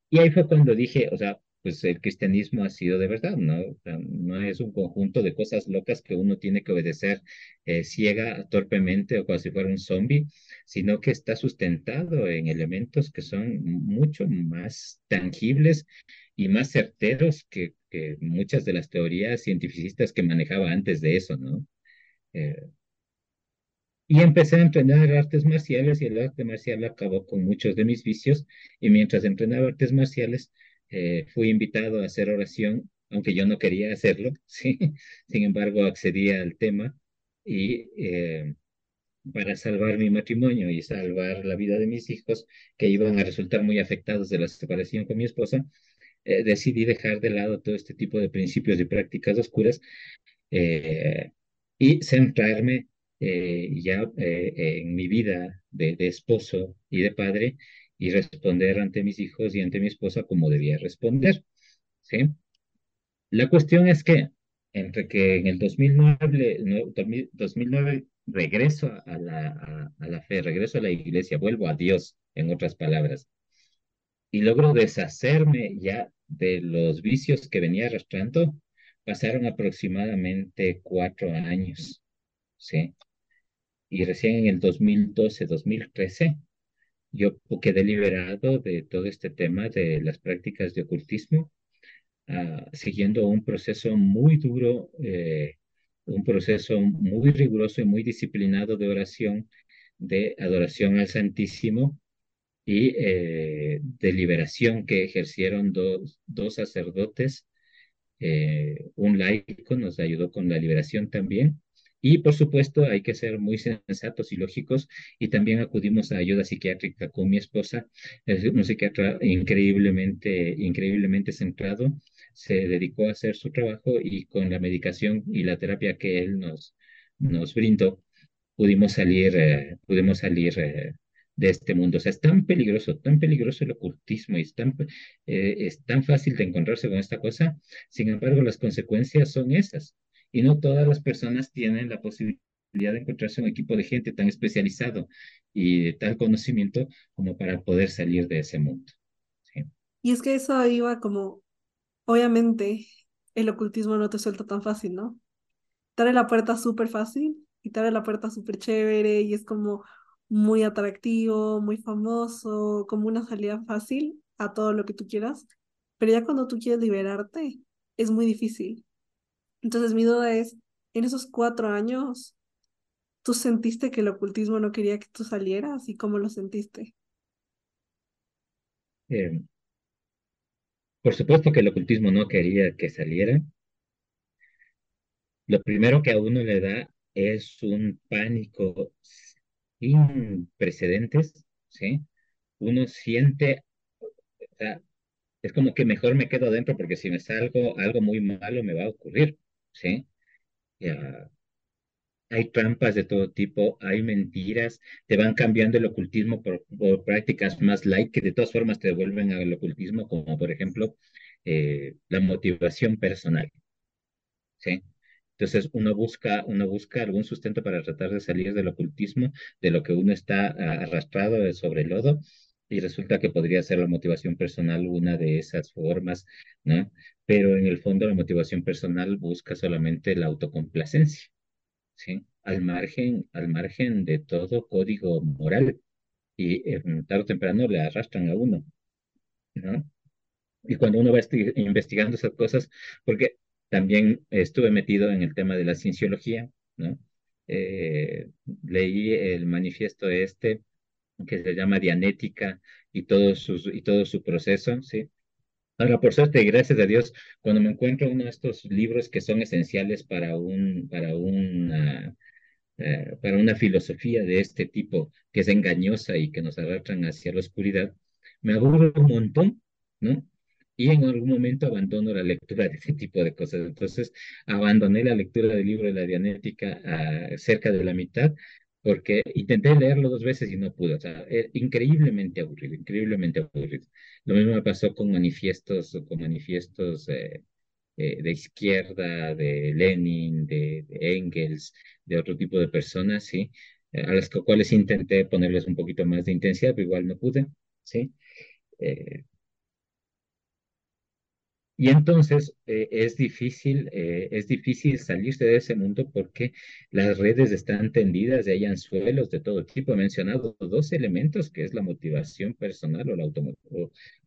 Y ahí fue cuando dije, o sea, pues el cristianismo ha sido de verdad, ¿no? No es un conjunto de cosas locas que uno tiene que obedecer eh, ciega, torpemente o como si fuera un zombie, sino que está sustentado en elementos que son mucho más tangibles y más certeros que, que muchas de las teorías cientificistas que manejaba antes de eso, ¿no? Eh, y empecé a entrenar artes marciales y el arte marcial acabó con muchos de mis vicios y mientras entrenaba artes marciales eh, fui invitado a hacer oración, aunque yo no quería hacerlo, ¿sí? sin embargo accedí al tema y eh, para salvar mi matrimonio y salvar la vida de mis hijos que iban a resultar muy afectados de la separación con mi esposa, eh, decidí dejar de lado todo este tipo de principios y prácticas oscuras y centrarme ya en mi vida de, esposo y de padre y responder ante mis hijos y ante mi esposa como debía responder. ¿sí? La cuestión es que entre que en el 2009, 2009 regreso a la, a, a la fe, regreso a la iglesia, vuelvo a Dios, en otras palabras, y logro deshacerme ya de los vicios que venía arrastrando, pasaron aproximadamente cuatro años, ¿sí? Y recién en el 2012-2013, yo quedé liberado de todo este tema de las prácticas de ocultismo, uh, siguiendo un proceso muy duro, eh, un proceso muy riguroso y muy disciplinado de oración, de adoración al Santísimo, y eh, de liberación que ejercieron dos, dos sacerdotes. Eh, un laico nos ayudó con la liberación también. Y por supuesto hay que ser muy sensatos y lógicos y también acudimos a ayuda psiquiátrica con mi esposa, es un psiquiatra increíblemente, increíblemente centrado, se dedicó a hacer su trabajo y con la medicación y la terapia que él nos, nos brindó, pudimos salir, eh, pudimos salir eh, de este mundo. O sea, es tan peligroso, tan peligroso el ocultismo y es tan, eh, es tan fácil de encontrarse con esta cosa. Sin embargo, las consecuencias son esas. Y no todas las personas tienen la posibilidad de encontrarse un equipo de gente tan especializado y de tal conocimiento como para poder salir de ese mundo. Y es que eso iba como, obviamente, el ocultismo no te suelta tan fácil, ¿no? Te la puerta súper fácil y te la puerta súper chévere y es como, muy atractivo, muy famoso, como una salida fácil a todo lo que tú quieras, pero ya cuando tú quieres liberarte, es muy difícil. Entonces mi duda es, en esos cuatro años, ¿tú sentiste que el ocultismo no quería que tú salieras y cómo lo sentiste? Eh, por supuesto que el ocultismo no quería que saliera. lo primero que a uno le da es un pánico sin precedentes, ¿sí? Uno siente, o sea, es como que mejor me quedo adentro porque si me salgo, algo muy malo me va a ocurrir, ¿sí? Ya, hay trampas de todo tipo, hay mentiras, te van cambiando el ocultismo por, por prácticas más light que de todas formas te devuelven al ocultismo, como por ejemplo eh, la motivación personal, ¿sí? Entonces uno busca, uno busca algún sustento para tratar de salir del ocultismo, de lo que uno está ah, arrastrado sobre el lodo, y resulta que podría ser la motivación personal una de esas formas, ¿no? Pero en el fondo la motivación personal busca solamente la autocomplacencia, ¿sí? Al margen, al margen de todo código moral, y eh, tarde o temprano le arrastran a uno, ¿no? Y cuando uno va investigando esas cosas, porque también estuve metido en el tema de la cienciología, ¿no? Eh, leí el manifiesto este que se llama Dianética y todo, su proceso, ¿sí? Ahora, por suerte, gracias a Dios, cuando me encuentro uno de estos libros que son esenciales para, eh, una filosofía de este tipo, que es engañosa y que nos arrastran hacia la oscuridad, me aburro un montón, y en algún momento abandono la lectura de ese tipo de cosas. Entonces, abandoné la lectura del libro de la Dianética a cerca de la mitad, porque intenté leerlo dos veces y no pude. O sea, es increíblemente aburrido, increíblemente aburrido. Lo mismo me pasó con manifiestos, con manifiestos eh, eh, de izquierda, de Lenin, de, de, Engels, de otro tipo de personas, ¿sí? Eh, a las cuales intenté ponerles un poquito más de intensidad, pero igual no pude, ¿sí? Y entonces eh, es difícil, eh, es difícil salirse de ese mundo porque las redes están tendidas y hay anzuelos de todo tipo. He mencionado dos elementos, que es la motivación personal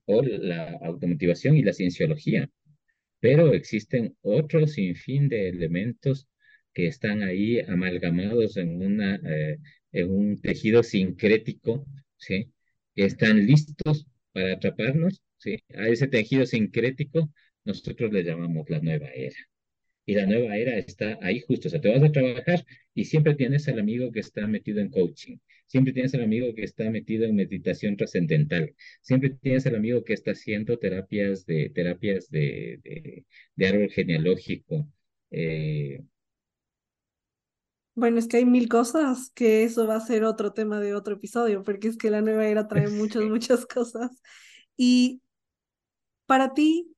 o la, automotivación y la cienciología. Pero existen otros sinfín de elementos que están ahí amalgamados en, una, eh, en un tejido sincrético, que están listos para atraparnos ¿sí? A ese tejido sincrético nosotros le llamamos la nueva era. Y la nueva era está ahí justo, o sea, te vas a trabajar y siempre tienes al amigo que está metido en coaching, siempre tienes al amigo que está metido en meditación trascendental, siempre tienes al amigo que está haciendo terapias de, terapias de, de, de árbol genealógico. Eh... Bueno, es que hay mil cosas que eso va a ser otro tema de otro episodio, porque es que la nueva era trae muchas, muchas cosas. Y para ti,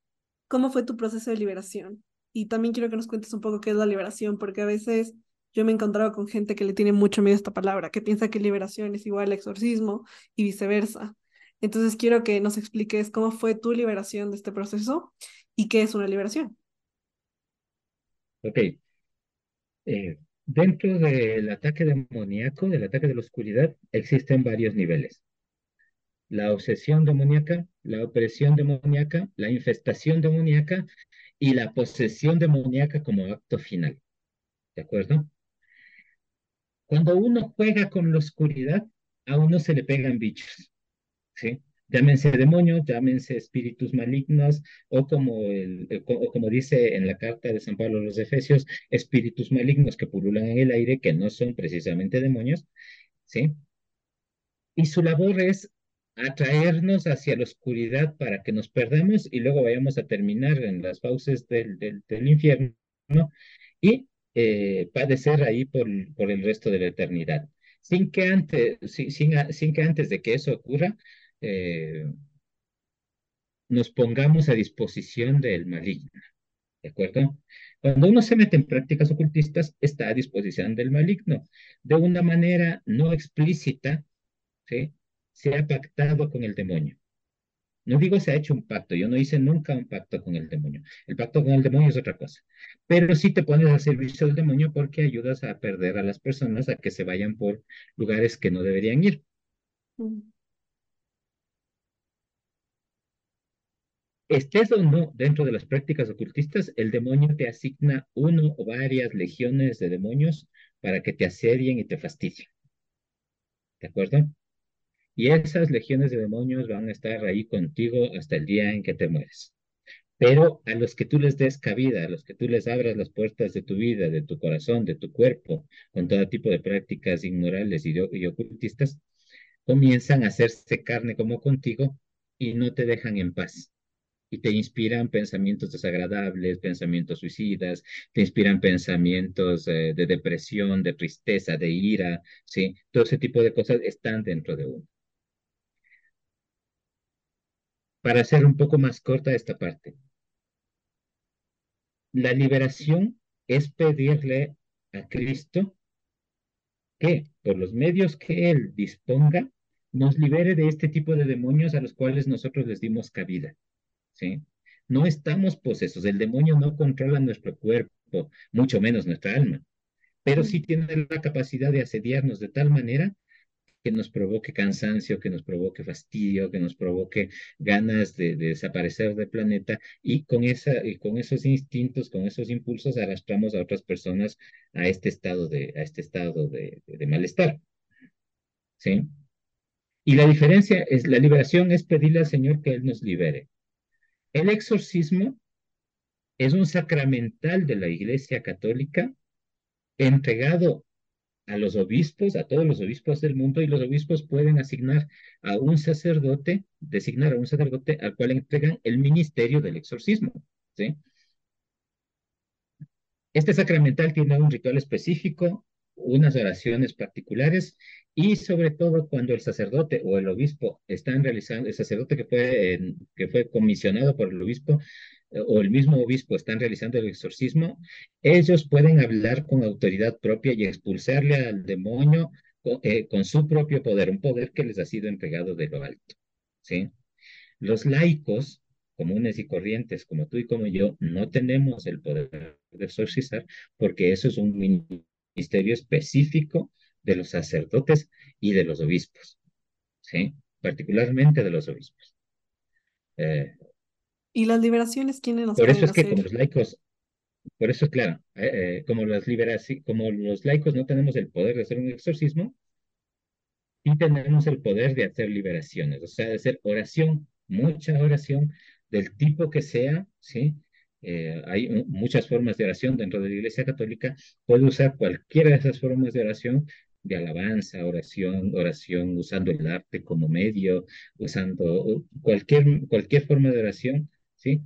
¿cómo fue tu proceso de liberación? Y también quiero que nos cuentes un poco qué es la liberación, porque a veces yo me he encontrado con gente que le tiene mucho miedo a esta palabra, que piensa que liberación es igual a exorcismo y viceversa. Entonces quiero que nos expliques cómo fue tu liberación de este proceso y qué es una liberación. Ok. Eh, dentro del ataque demoníaco, del ataque de la oscuridad, existen varios niveles la obsesión demoníaca, la opresión demoníaca, la infestación demoníaca y la posesión demoníaca como acto final. ¿De acuerdo? Cuando uno juega con la oscuridad, a uno se le pegan bichos, ¿sí? Llámense demonios, llámense espíritus malignos, o como, el, o como dice en la carta de San Pablo a los Efesios, espíritus malignos que pululan en el aire, que no son precisamente demonios, ¿sí? Y su labor es atraernos hacia la oscuridad para que nos perdamos y luego vayamos a terminar en las fauces del, infierno y eh, padecer ahí por, el resto de la eternidad. Sin que antes, sin que antes de que eso ocurra, eh, nos pongamos a disposición del maligno. ¿De acuerdo? Cuando uno se mete en prácticas ocultistas, está a disposición del maligno. De una manera no explícita, ¿sí? Se ha pactado con el demonio. No digo se ha hecho un pacto, yo no hice nunca un pacto con el demonio. El pacto con el demonio es otra cosa. Pero sí te pones al servicio del demonio porque ayudas a perder a las personas a que se vayan por lugares que no deberían ir. Mm. Estés o no dentro de las prácticas ocultistas, el demonio te asigna uno o varias legiones de demonios para que te asedien y te fastidien. ¿De acuerdo? Y esas legiones de demonios van a estar ahí contigo hasta el día en que te mueres. pero a los que tú les des cabida, a los que tú les abras las puertas de tu vida, de tu corazón, de tu cuerpo, con todo tipo de prácticas inmorales y, y ocultistas, comienzan a hacerse carne como contigo y no te dejan en paz. Y te inspiran pensamientos desagradables, pensamientos suicidas, te inspiran pensamientos eh, de depresión, de tristeza, de ira, ¿sí? Todo ese tipo de cosas están dentro de uno. Para hacer un poco más corta esta parte, la liberación es pedirle a Cristo que por los medios que Él disponga, nos libere de este tipo de demonios a los cuales nosotros les dimos cabida. ¿sí? No estamos posesos, el demonio no controla nuestro cuerpo, mucho menos nuestra alma, pero sí tiene la capacidad de asediarnos de tal manera que nos provoque cansancio, que nos provoque fastidio, que nos provoque ganas de, desaparecer del planeta y con, esa, con esos instintos, con esos impulsos arrastramos a otras personas a este estado de, a este estado de malestar. ¿Sí? Y la diferencia es, la liberación es pedirle al Señor que Él nos libere. El exorcismo es un sacramental de la Iglesia Católica entregado a los obispos, a todos los obispos del mundo, y los obispos pueden asignar a un sacerdote, designar a un sacerdote al cual entregan el ministerio del exorcismo. ¿sí? Este sacramental tiene un ritual específico, unas oraciones particulares y sobre todo cuando el sacerdote o el obispo están realizando, el sacerdote que fue, que fue comisionado por el obispo o el mismo obispo están realizando el exorcismo, ellos pueden hablar con autoridad propia y expulsarle al demonio eh, con, su propio poder, un poder que les ha sido entregado de lo alto. ¿sí? Los laicos comunes y corrientes, como tú y como yo, no tenemos el poder de exorcizar porque eso es un ministerio específico de los sacerdotes y de los obispos, ¿sí? particularmente de los obispos. Eh, ¿Y las liberaciones quiénes las Por eso es que como los laicos, por eso es claro, eh, eh, como, las como los laicos no tenemos el poder de hacer un exorcismo, y tenemos el poder de hacer liberaciones, o sea, de hacer oración, mucha oración, del tipo que sea, ¿sí? Eh, hay muchas formas de oración dentro de la Iglesia Católica, puede usar cualquiera de esas formas de oración, de alabanza, oración, oración usando el arte como medio, usando cualquier, cualquier forma de oración, ¿sí?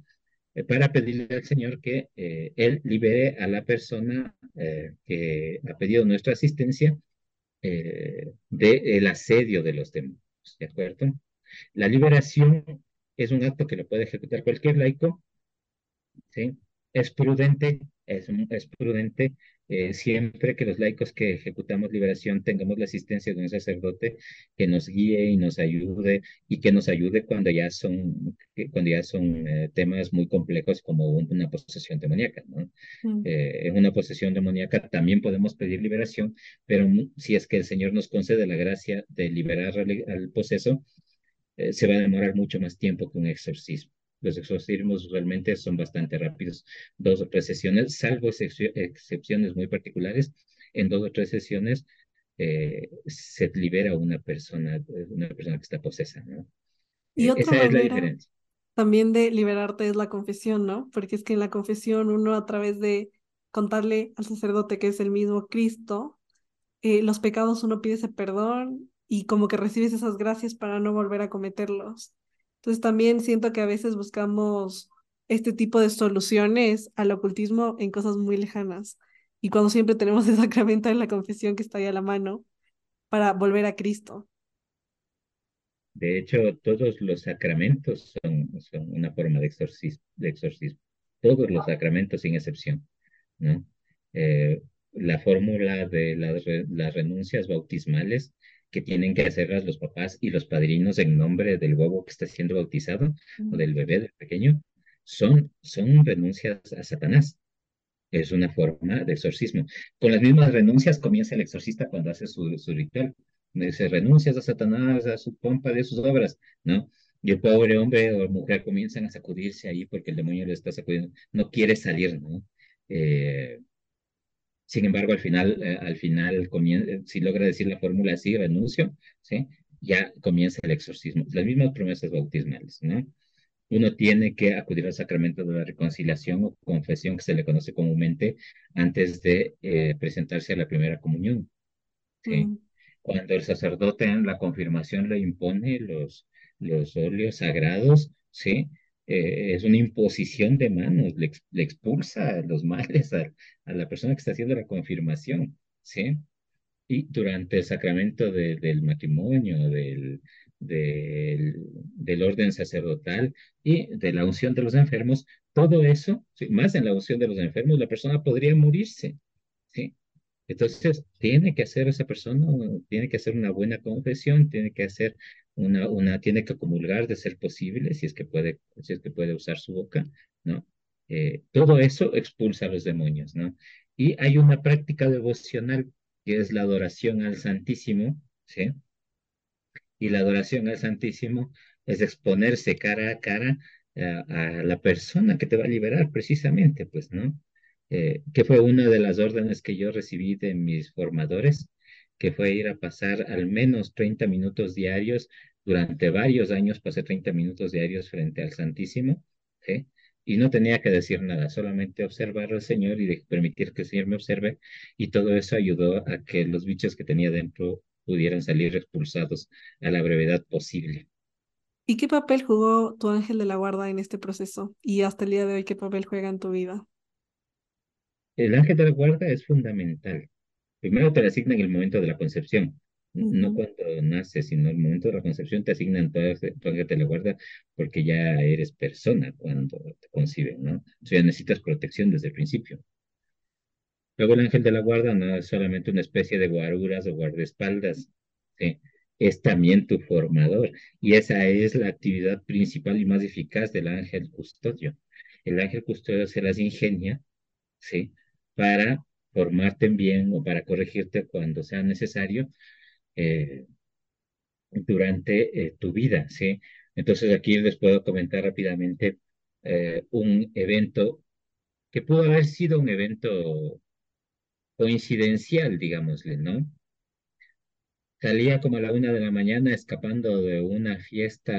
Eh, para pedirle al Señor que eh, Él libere a la persona eh, que ha pedido nuestra asistencia del asedio de los demonios, ¿de acuerdo? La liberación es un acto que lo puede ejecutar cualquier laico, ¿sí? Es prudente, es, es prudente eh, siempre que los laicos que ejecutamos liberación tengamos la asistencia de un sacerdote que nos guíe y nos ayude y que nos ayude cuando ya son, cuando ya son eh, temas muy complejos como una posesión demoníaca. ¿no? Mm. Eh, en una posesión demoníaca también podemos pedir liberación, pero si es que el Señor nos concede la gracia de liberar al, al poseso, se va a demorar mucho más tiempo que un exorcismo. Los exorcismos realmente son bastante rápidos, dos o tres sesiones, salvo excepciones muy particulares, en dos o tres sesiones eh, se libera una persona, una persona que está posesa, ¿no? Y e, otra Esa es la diferencia. También de liberarte es la confesión, ¿no? Porque es que en la confesión uno a través de contarle al sacerdote que es el mismo Cristo, eh, los pecados uno pide ese perdón y como que recibes esas gracias para no volver a cometerlos. Entonces también siento que a veces buscamos este tipo de soluciones al ocultismo en cosas muy lejanas. Y cuando siempre tenemos el sacramento en la confesión que está ahí a la mano para volver a Cristo. De hecho, todos los sacramentos son, son una forma de exorcismo, de exorcismo. Todos los sacramentos sin excepción. ¿no? Eh, la fórmula de las, las renuncias bautismales que tienen que hacerlas los papás y los padrinos en nombre del huevo que está siendo bautizado o del bebé, del pequeño, son, son renuncias a Satanás. Es una forma de exorcismo. Con las mismas renuncias comienza el exorcista cuando hace su, su ritual. Dice, renuncias a Satanás, a su pompa de sus obras, ¿no? Y el pobre hombre o mujer comienzan a sacudirse ahí porque el demonio le está sacudiendo. No quiere salir, ¿no? Eh, sin embargo, al final, eh, al final eh, si logra decir la fórmula así, renuncio, ¿sí? ya comienza el exorcismo. Las mismas promesas bautismales, ¿no? uno tiene que acudir al sacramento de la reconciliación o confesión que se le conoce comúnmente antes de eh, presentarse a la primera comunión. ¿sí? Mm. Cuando el sacerdote en la confirmación le impone los, los óleos sagrados, ¿sí? Eh, es una imposición de manos, le, le expulsa los males a, la persona que está haciendo la confirmación, ¿sí? Y durante el sacramento de, del matrimonio, del, del, del, orden sacerdotal y de la unción de los enfermos, todo eso, ¿sí? más en la unción de los enfermos, la persona podría morirse, ¿sí? Entonces, tiene que hacer esa persona, tiene que hacer una buena confesión, tiene que hacer una, una, tiene que comulgar de ser posible, si es que puede, si es que puede usar su boca, ¿no? Eh, todo eso expulsa a los demonios, ¿no? Y hay una práctica devocional que es la adoración al Santísimo, ¿sí? Y la adoración al Santísimo es exponerse cara a cara a, la persona que te va a liberar, precisamente, pues, ¿no? Eh, que fue una de las órdenes que yo recibí de mis formadores, que fue ir a pasar al menos 30 minutos diarios. Durante varios años pasé 30 minutos diarios frente al Santísimo, ¿sí? Y no tenía que decir nada, solamente observar al Señor y de permitir que el Señor me observe. Y todo eso ayudó a que los bichos que tenía dentro pudieran salir expulsados a la brevedad posible. ¿Y qué papel jugó tu ángel de la guarda en este proceso? Y hasta el día de hoy, ¿qué papel juega en tu vida? El ángel de la guarda es fundamental. Primero te lo asignan en el momento de la concepción, Uh no cuando naces, sino en el momento de la concepción te asignan tu ángel de la guarda porque ya eres persona cuando te conciben, ¿no? O sea, necesitas protección desde el principio. Luego el ángel de la guarda no es solamente una especie de guaruras o guardaespaldas, ¿sí? es también tu formador y esa es la actividad principal y más eficaz del ángel custodio. El ángel custodio se las ingenia, ¿sí? para formarte bien o para corregirte cuando sea necesario eh, durante eh, tu vida, ¿sí? Entonces aquí les puedo comentar rápidamente eh, un evento que pudo haber sido un evento coincidencial, digámosle, ¿no? Salía como a la una de la mañana escapando de una fiesta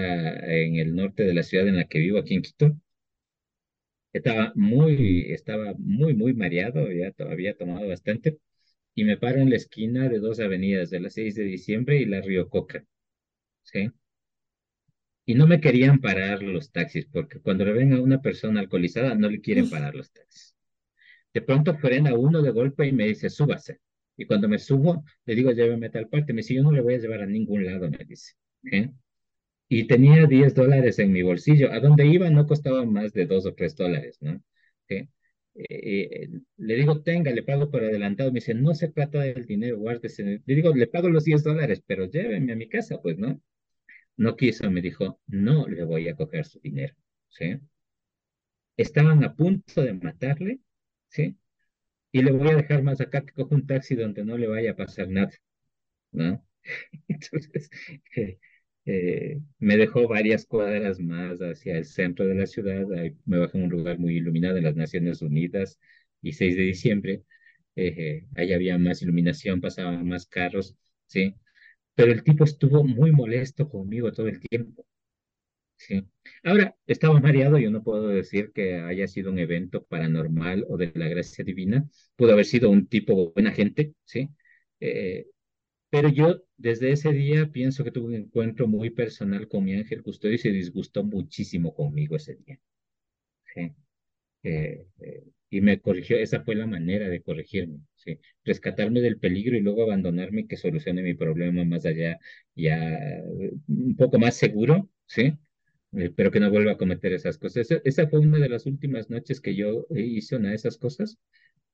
en el norte de la ciudad en la que vivo, aquí en Quito. Estaba muy, estaba muy, muy mareado, ya había tomado bastante, y me paro en la esquina de dos avenidas, de la 6 de diciembre y la Río Coca, ¿sí? Y no me querían parar los taxis, porque cuando le ven a una persona alcoholizada, no le quieren parar los taxis. De pronto frena uno de golpe y me dice, súbase. Y cuando me subo, le digo, lléveme a tal parte. Me dice, yo no le voy a llevar a ningún lado, me dice. ¿eh? Y tenía 10 dólares en mi bolsillo. A donde iba no costaba más de 2 o 3 dólares, ¿no? ¿Eh? Eh, le digo, tenga, le pago por adelantado. Me dice, no se trata del dinero, guárdese. Le digo, le pago los 10 dólares, pero lléveme a mi casa, pues, ¿no? No quiso, me dijo, no le voy a coger su dinero, ¿sí? Estaban a punto de matarle, ¿sí? Y le voy a dejar más acá que coja un taxi donde no le vaya a pasar nada, ¿no? Entonces, eh, eh, me dejó varias cuadras más hacia el centro de la ciudad, ahí me bajé en un lugar muy iluminado en las Naciones Unidas y 6 de diciembre, eh, ahí había más iluminación, pasaban más carros, ¿sí? Pero el tipo estuvo muy molesto conmigo todo el tiempo, ¿sí? Ahora, estaba mareado, yo no puedo decir que haya sido un evento paranormal o de la gracia divina, pudo haber sido un tipo buena gente, ¿sí? Eh, pero yo desde ese día pienso que tuve un encuentro muy personal con mi ángel custodio y se disgustó muchísimo conmigo ese día. Eh, eh, y me corrigió, esa fue la manera de corregirme, ¿sí? rescatarme del peligro y luego abandonarme que solucione mi problema más allá, ya un poco más seguro, ¿sí? Eh, pero que no vuelva a cometer esas cosas. Esa, esa, fue una de las últimas noches que yo hice una de esas cosas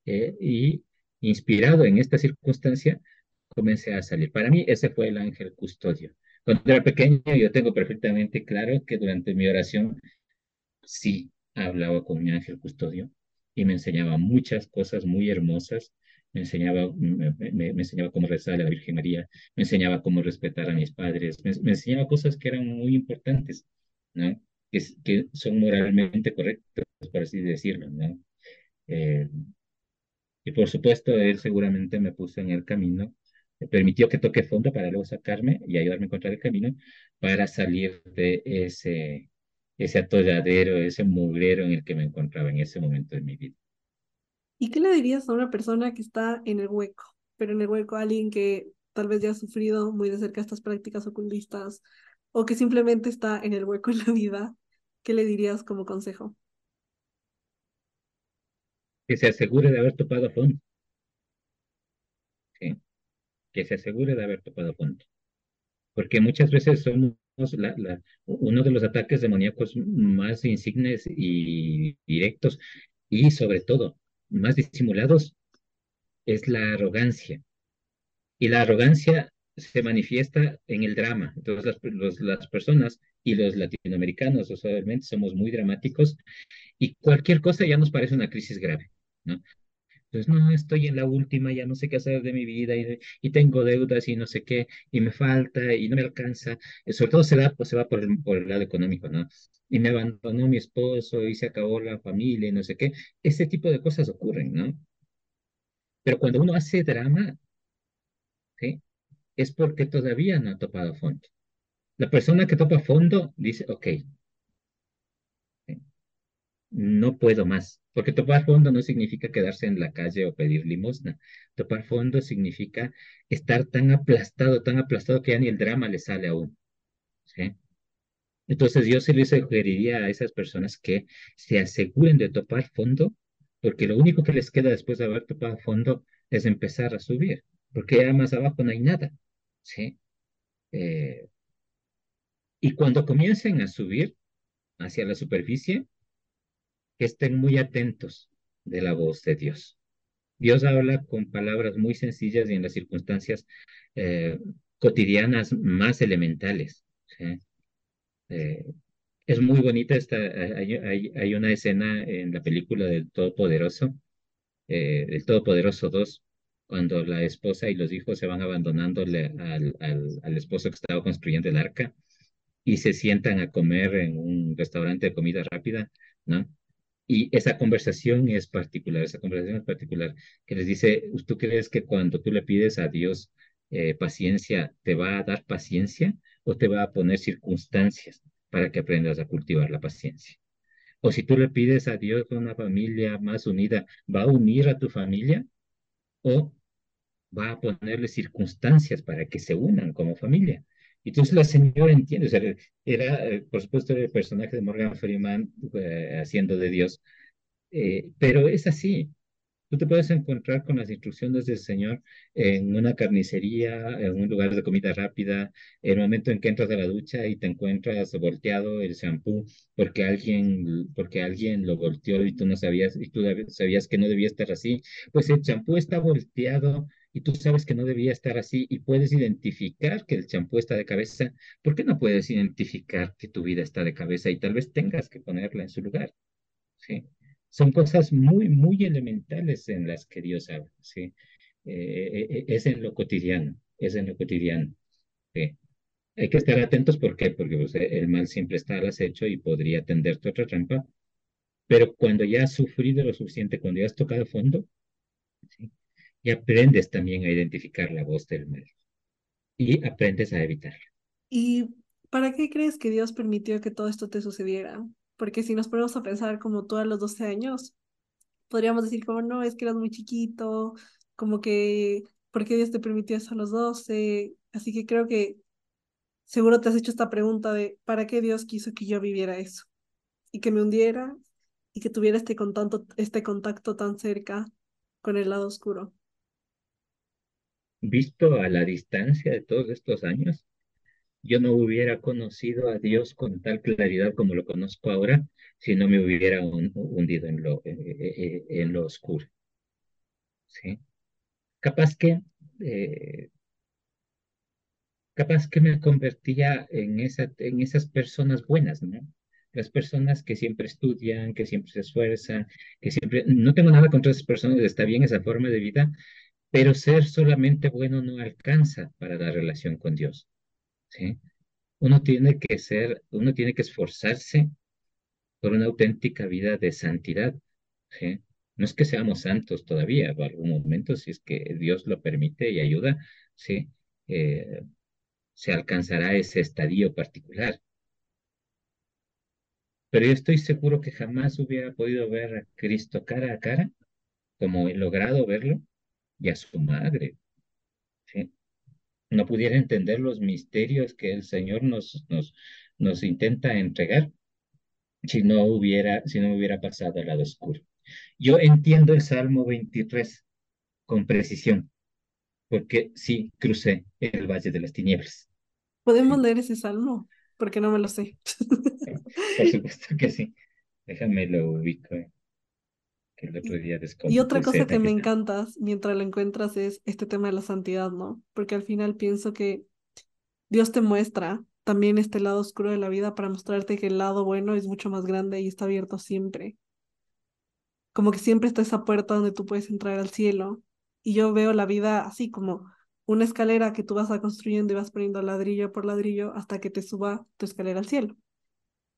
y inspirado en esta circunstancia, comencé a salir. Para mí ese fue el ángel custodio. Cuando era pequeño yo tengo perfectamente claro que durante mi oración sí hablaba con mi ángel custodio y me enseñaba muchas cosas muy hermosas. Me enseñaba, me, me, me enseñaba cómo rezar a la Virgen María, me enseñaba cómo respetar a mis padres, me, me enseñaba cosas que eran muy importantes, ¿no? Que, que son moralmente correctas, por así decirlo, ¿no? Eh, y por supuesto, él seguramente me puso en el camino permitió que toque fondo para luego sacarme y ayudarme a encontrar el camino para salir de ese, ese atolladero, ese mugrero en el que me encontraba en ese momento de mi vida. ¿Y qué le dirías a una persona que está en el hueco? Pero en el hueco a alguien que tal vez ya ha sufrido muy de cerca estas prácticas ocultistas o que simplemente está en el hueco en la vida, ¿qué le dirías como consejo? Que se asegure de haber topado fondo. ¿sí? Que se asegure de haber topado a fondo. Porque muchas veces somos uno de los ataques demoníacos más insignes y directos y sobre todo más disimulados es la arrogancia. Y la arrogancia se manifiesta en el drama. Entonces las, las personas y los latinoamericanos usualmente somos muy dramáticos y cualquier cosa ya nos parece una crisis grave, ¿no? Entonces, no, estoy en la última, ya no sé qué hacer de mi vida y, y tengo deudas y no sé qué, y me falta y no me alcanza. Eh, sobre todo se, da, pues, se va por el, por el lado económico, ¿no? Y me abandonó mi esposo y se acabó la familia y no sé qué. Ese tipo de cosas ocurren, ¿no? Pero cuando uno hace drama, ¿sí? Es porque todavía no ha topado fondo. La persona que topa fondo dice, ok, no puedo más. Porque topar fondo no significa quedarse en la calle o pedir limosna. Topar fondo significa estar tan aplastado, tan aplastado que ya ni el drama le sale a uno. ¿sí? Entonces yo se les sugeriría a esas personas que se aseguren de topar fondo, porque lo único que les queda después de haber topado fondo es empezar a subir, porque ya más abajo no hay nada. ¿sí? Eh, y cuando comiencen a subir hacia la superficie, estén muy atentos de la voz de Dios. Dios habla con palabras muy sencillas y en las circunstancias eh, cotidianas más elementales. Eh, es muy bonita esta, hay, hay, hay, una escena en la película del Todopoderoso, eh, el Todopoderoso 2, cuando la esposa y los hijos se van abandonándole al, al, al esposo que estaba construyendo el arca y se sientan a comer en un restaurante de comida rápida, ¿no? Y esa conversación es particular, esa conversación es particular, que les dice, ¿tú crees que cuando tú le pides a Dios eh, paciencia, te va a dar paciencia o te va a poner circunstancias para que aprendas a cultivar la paciencia? O si tú le pides a Dios una familia más unida, ¿va a unir a tu familia o va a ponerle circunstancias para que se unan como familia? Y entonces la señora entiende, o sea, era, eh, por supuesto, el personaje de Morgan Freeman eh, haciendo de Dios, eh, pero es así. Tú te puedes encontrar con las instrucciones del Señor en una carnicería, en un lugar de comida rápida, en el momento en que entras a la ducha y te encuentras volteado el shampoo porque alguien, porque alguien lo volteó y tú no sabías, y tú sabías que no debía estar así, pues el champú está volteado y tú sabes que no debía estar así y puedes identificar que el champú está de cabeza, ¿por qué no puedes identificar que tu vida está de cabeza y tal vez tengas que ponerla en su lugar? ¿Sí? Son cosas muy, muy elementales en las que Dios habla, ¿sí? Eh, eh, es en lo cotidiano, es en lo cotidiano. Hay que estar atentos, ¿por qué? Porque pues, el mal siempre está al acecho y podría tenderte otra trampa, pero cuando ya has sufrido lo suficiente, cuando ya has tocado fondo, ¿sí? Y aprendes también a identificar la voz del mal y aprendes a evitarla. ¿Y para qué crees que Dios permitió que todo esto te sucediera? Porque si nos ponemos a pensar como tú a los 12 años, podríamos decir como no, es que eras muy chiquito, como que, ¿por qué Dios te permitió eso a los 12? Así que creo que seguro te has hecho esta pregunta de ¿para qué Dios quiso que yo viviera eso? Y que me hundiera y que tuviera este contacto, este contacto tan cerca con el lado oscuro visto a la distancia de todos estos años, yo no hubiera conocido a Dios con tal claridad como lo conozco ahora si no me hubiera hundido en lo, eh, eh, eh, en lo oscuro. ¿Sí? Capaz que, capaz que me convertía en, esa, en esas personas buenas, ¿no? Las personas que siempre estudian, que siempre se esfuerzan, que siempre... No tengo nada contra esas personas, está bien esa forma de vida, pero ser solamente bueno no alcanza para la relación con Dios. ¿sí? Uno tiene que ser, uno tiene que esforzarse por una auténtica vida de santidad. No es que seamos santos todavía, en algún momento, si es que Dios lo permite y ayuda, ¿sí? Eh, se alcanzará ese estadio particular. pero yo estoy seguro que jamás hubiera podido ver a Cristo cara a cara, como he logrado verlo, y a su madre. ¿sí? No pudiera entender los misterios que el Señor nos, nos, nos intenta entregar si no hubiera, si no hubiera pasado al lado oscuro. Yo entiendo el Salmo 23 con precisión, porque sí crucé el Valle de las Tinieblas. ¿Podemos leer ese salmo? Porque no me lo sé. por supuesto que sí. Déjame lo ubico, eh, que el otro Y, otra cosa que me que encanta mientras lo encuentras es este tema de la santidad, ¿no? Porque al final pienso que Dios te muestra también este lado oscuro de la vida para mostrarte que el lado bueno es mucho más grande y está abierto siempre. Como que siempre está esa puerta donde tú puedes entrar al cielo. Y yo veo la vida así como una escalera que tú vas a construyendo y vas poniendo ladrillo por ladrillo hasta que te suba tu escalera al cielo.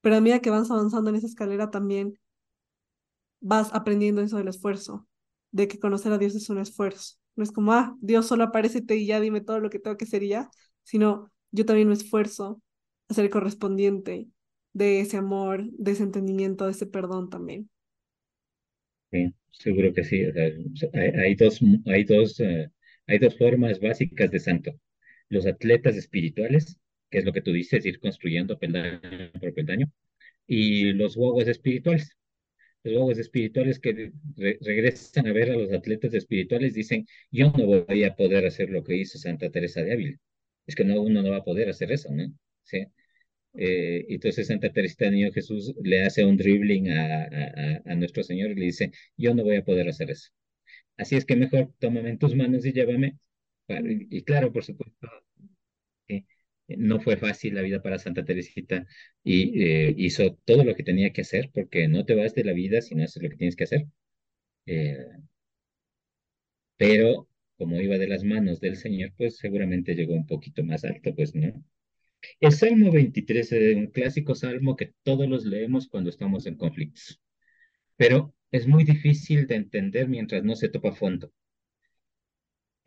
Pero a medida que vas avanzando en esa escalera también vas aprendiendo eso del esfuerzo, de que conocer a Dios es un esfuerzo. No es como, ah, Dios solo aparecete y ya dime todo lo que tengo que hacer ya, sino yo también me esfuerzo a ser correspondiente de ese amor, de ese entendimiento, de ese perdón también. Sí, seguro que sí. o sea, hay, hay dos, hay dos, eh, hay dos formas básicas de santo. Los atletas espirituales, que es lo que tú dices, ir construyendo peldaño por peldaño, y los guaguas espirituales. Guaguas espirituales que re- regresan a ver a los atletas espirituales dicen, yo no voy a poder hacer lo que hizo Santa Teresa de Ávila. Es que no, uno no va a poder hacer eso, ¿no? Sí. Eh, entonces Santa Teresita de Niño Jesús le hace un dribbling a, a, nuestro Señor y le dice, yo no voy a poder hacer eso. Así es que mejor tómame en tus manos y llévame. Y, claro, por supuesto, no fue fácil la vida para Santa Teresita y eh, hizo todo lo que tenía que hacer porque no te vas de la vida si no haces lo que tienes que hacer. Eh, pero como iba de las manos del Señor, pues seguramente llegó un poquito más alto, pues, ¿no? El Salmo 23 es un clásico salmo que todos los leemos cuando estamos en conflictos, pero es muy difícil de entender mientras no se topa fondo.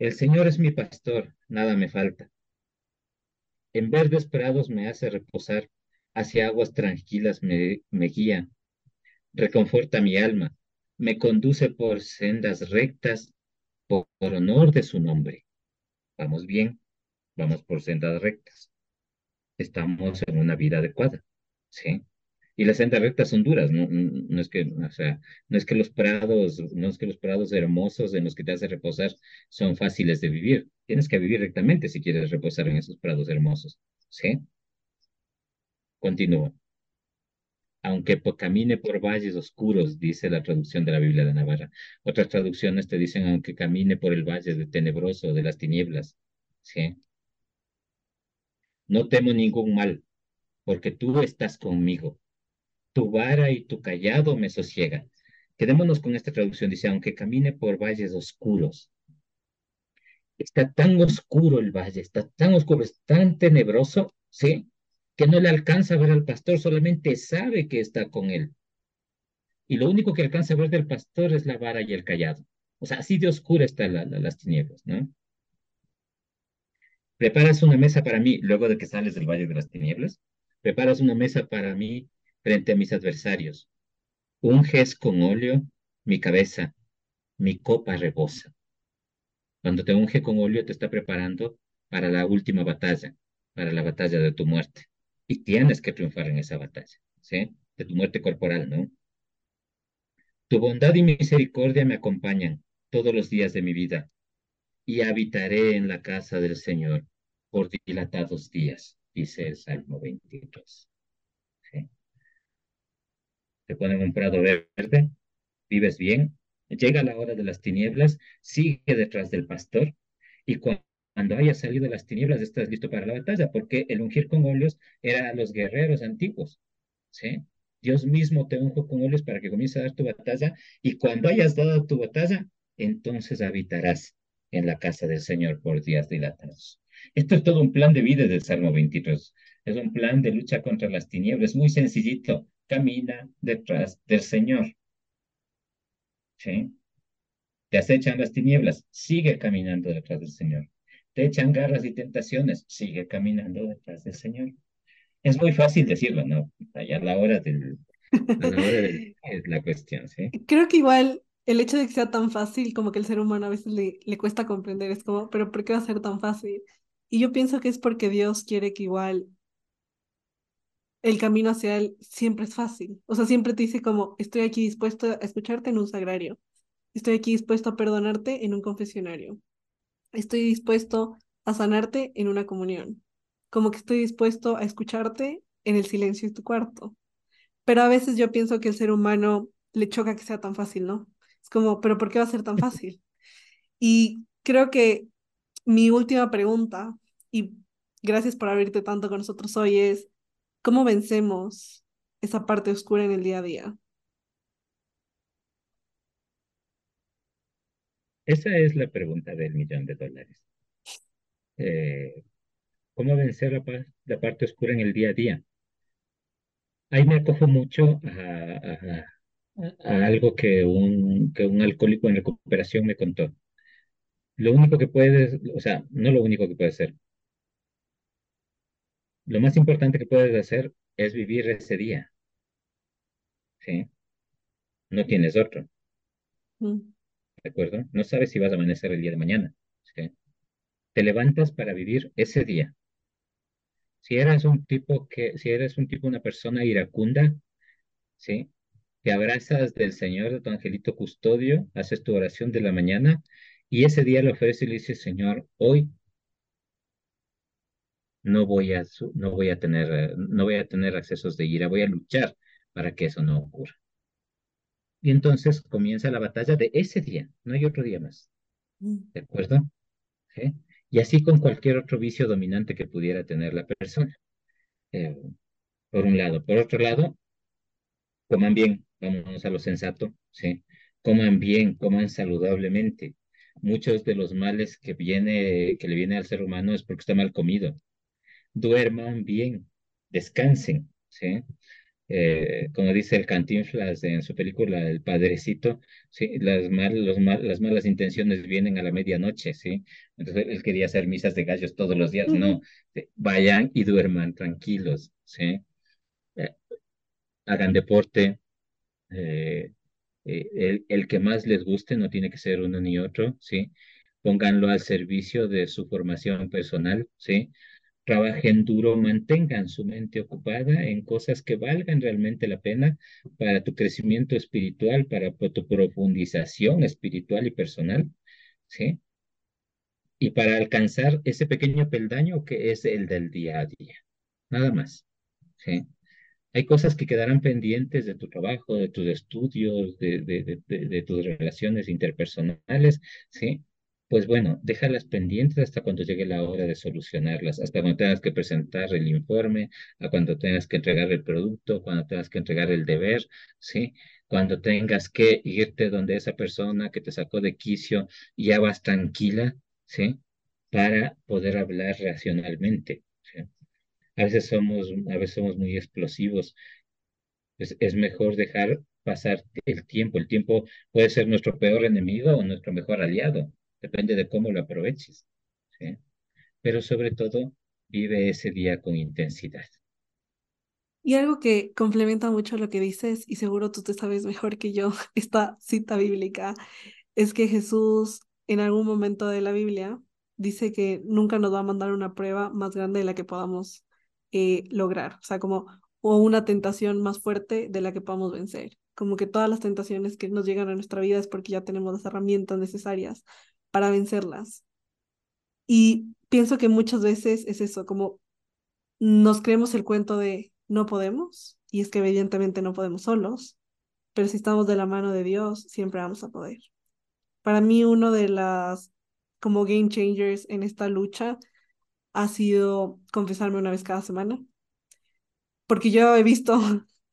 El Señor es mi pastor, nada me falta. En verdes prados me hace reposar, hacia aguas tranquilas me, me guía, reconforta mi alma, me conduce por sendas rectas por, por honor de su nombre. Vamos bien, vamos por sendas rectas. Estamos en una vida adecuada, ¿sí? Y las sendas rectas son duras, no, no, es que, o sea, no es que los prados, no es que los prados hermosos en los que te hace reposar son fáciles de vivir. Tienes que vivir rectamente si quieres reposar en esos prados hermosos, ¿sí? Continúo. Aunque camine por valles oscuros, dice la traducción de la Biblia de Navarra. Otras traducciones te dicen, aunque camine por el valle de tenebroso, de las tinieblas, ¿sí? No temo ningún mal, porque tú estás conmigo. Tu vara y tu callado me sosiegan. Quedémonos con esta traducción. Dice, aunque camine por valles oscuros. Está tan oscuro el valle, está tan oscuro, es tan tenebroso, ¿sí? Que no le alcanza a ver al pastor, solamente sabe que está con él. Y lo único que alcanza a ver del pastor es la vara y el callado. O sea, así de oscura están la, la, las tinieblas, ¿no? Preparas una mesa para mí luego de que sales del valle de las tinieblas. Preparas una mesa para mí frente a mis adversarios. Unges con óleo mi cabeza, mi copa rebosa. Cuando te unge con óleo, te está preparando para la última batalla, para la batalla de tu muerte. Y tienes que triunfar en esa batalla, ¿sí? De tu muerte corporal, ¿no? Tu bondad y misericordia me acompañan todos los días de mi vida y habitaré en la casa del Señor por dilatados días, dice el Salmo 23. Te ponen un prado verde, vives bien, llega la hora de las tinieblas, sigue detrás del pastor y cu- cuando hayas salido de las tinieblas estás listo para la batalla, porque el ungir con óleos era a los guerreros antiguos, ¿sí? Dios mismo te unjo con óleos para que comiences a dar tu batalla y cuando hayas dado tu batalla, entonces habitarás en la casa del Señor por días dilatados. Esto es todo un plan de vida del Salmo 23. Es un plan de lucha contra las tinieblas, muy sencillito. Camina detrás del Señor. ¿sí? Te acechan las tinieblas, sigue caminando detrás del Señor. Te echan garras y tentaciones, sigue caminando detrás del Señor. Es muy fácil decirlo, ¿no? Allá a la hora del, la hora del es la cuestión, ¿sí? Creo que igual el hecho de que sea tan fácil, como que el ser humano a veces le, le cuesta comprender, es como, pero ¿por qué va a ser tan fácil? Y yo pienso que es porque Dios quiere que igual el camino hacia Él siempre es fácil. O sea, siempre te dice como, estoy aquí dispuesto a escucharte en un sagrario, estoy aquí dispuesto a perdonarte en un confesionario, estoy dispuesto a sanarte en una comunión, como que estoy dispuesto a escucharte en el silencio de tu cuarto. Pero a veces yo pienso que el ser humano le choca que sea tan fácil, ¿no? Es como, pero ¿por qué va a ser tan fácil? Y creo que mi última pregunta, y gracias por abrirte tanto con nosotros hoy, es, ¿cómo vencemos esa parte oscura en el día a día? Esa es la pregunta del millón de dólares. Eh, ¿cómo vencer la, la, parte oscura en el día a día? Ahí me acojo mucho a, algo que un, que un alcohólico en recuperación me contó. Lo único que puedes, o sea, no lo único que puedes hacer. Lo más importante que puedes hacer es vivir ese día. ¿Sí? No tienes otro. Mm. ¿De acuerdo? No sabes si vas a amanecer el día de mañana. ¿sí? Te levantas para vivir ese día. Si eres un tipo que, si eres un tipo, una persona iracunda, ¿sí? Te abrazas del Señor, de tu angelito custodio, haces tu oración de la mañana y ese día le ofreces y le dices, Señor, hoy no voy a, no voy a tener, no voy a tener accesos de ira, voy a luchar para que eso no ocurra. Y entonces comienza la batalla de ese día, no hay otro día más. Mm. ¿De acuerdo? ¿Sí? Y así con cualquier otro vicio dominante que pudiera tener la persona. Eh, por un lado. Por otro lado, coman bien, vamos a lo sensato, ¿sí? Coman bien, coman saludablemente. Muchos de los males que, viene, que le viene al ser humano es porque está mal comido. Duerman bien, descansen, ¿sí? Eh, como dice el Cantinflas en su película El Padrecito, ¿sí? las, mal, los mal, las malas intenciones vienen a la medianoche, ¿sí? Entonces él quería hacer misas de gallos todos los días, no, vayan y duerman tranquilos, ¿sí? Eh, hagan deporte, eh, el, el, que más les guste, no tiene que ser uno ni otro, ¿sí? Pónganlo al servicio de su formación personal, ¿sí? Trabajen duro, mantengan su mente ocupada en cosas que valgan realmente la pena para tu crecimiento espiritual, para tu profundización espiritual y personal, ¿sí? Y para alcanzar ese pequeño peldaño que es el del día a día, nada más, ¿sí? Hay cosas que quedarán pendientes de tu trabajo, de tus estudios, de, de, tus relaciones interpersonales, ¿sí? Pues bueno, déjalas pendientes hasta cuando llegue la hora de solucionarlas, hasta cuando tengas que presentar el informe, a cuando tengas que entregar el producto, cuando tengas que entregar el deber, ¿sí? Cuando tengas que irte donde esa persona que te sacó de quicio, ya vas tranquila, ¿sí? Para poder hablar racionalmente. A veces somos, a veces somos muy explosivos. Es mejor dejar pasar el tiempo. El tiempo puede ser nuestro peor enemigo o nuestro mejor aliado depende de cómo lo aproveches. ¿sí? Pero sobre todo, vive ese día con intensidad. Y algo que complementa mucho lo que dices, y seguro tú te sabes mejor que yo, esta cita bíblica, es que Jesús en algún momento de la Biblia dice que nunca nos va a mandar una prueba más grande de la que podamos eh, lograr, o sea, como o una tentación más fuerte de la que podamos vencer. Como que todas las tentaciones que nos llegan a nuestra vida es porque ya tenemos las herramientas necesarias para vencerlas. Y pienso que muchas veces es eso, como nos creemos el cuento de no podemos, y es que evidentemente no podemos solos, pero si estamos de la mano de Dios, siempre vamos a poder. Para mí, uno de las como game changers en esta lucha ha sido confesarme una vez cada semana, porque yo he visto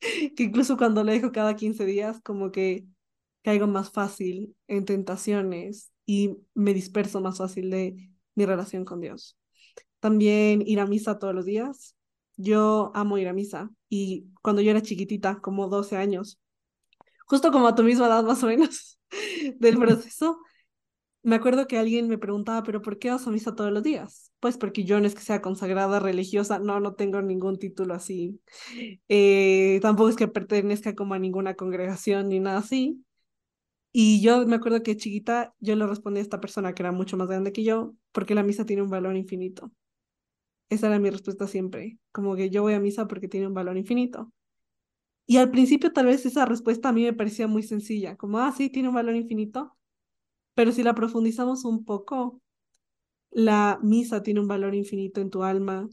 que incluso cuando le dejo cada 15 días, como que caigo más fácil en tentaciones y me disperso más fácil de mi relación con Dios. También ir a misa todos los días. Yo amo ir a misa y cuando yo era chiquitita, como 12 años, justo como a tu misma edad más o menos del proceso, me acuerdo que alguien me preguntaba, pero ¿por qué vas a misa todos los días? Pues porque yo no es que sea consagrada religiosa, no, no tengo ningún título así. Eh, tampoco es que pertenezca como a ninguna congregación ni nada así. Y yo me acuerdo que chiquita yo le respondí a esta persona que era mucho más grande que yo, porque la misa tiene un valor infinito. Esa era mi respuesta siempre, como que yo voy a misa porque tiene un valor infinito. Y al principio tal vez esa respuesta a mí me parecía muy sencilla, como, ah, sí, tiene un valor infinito, pero si la profundizamos un poco, la misa tiene un valor infinito en tu alma,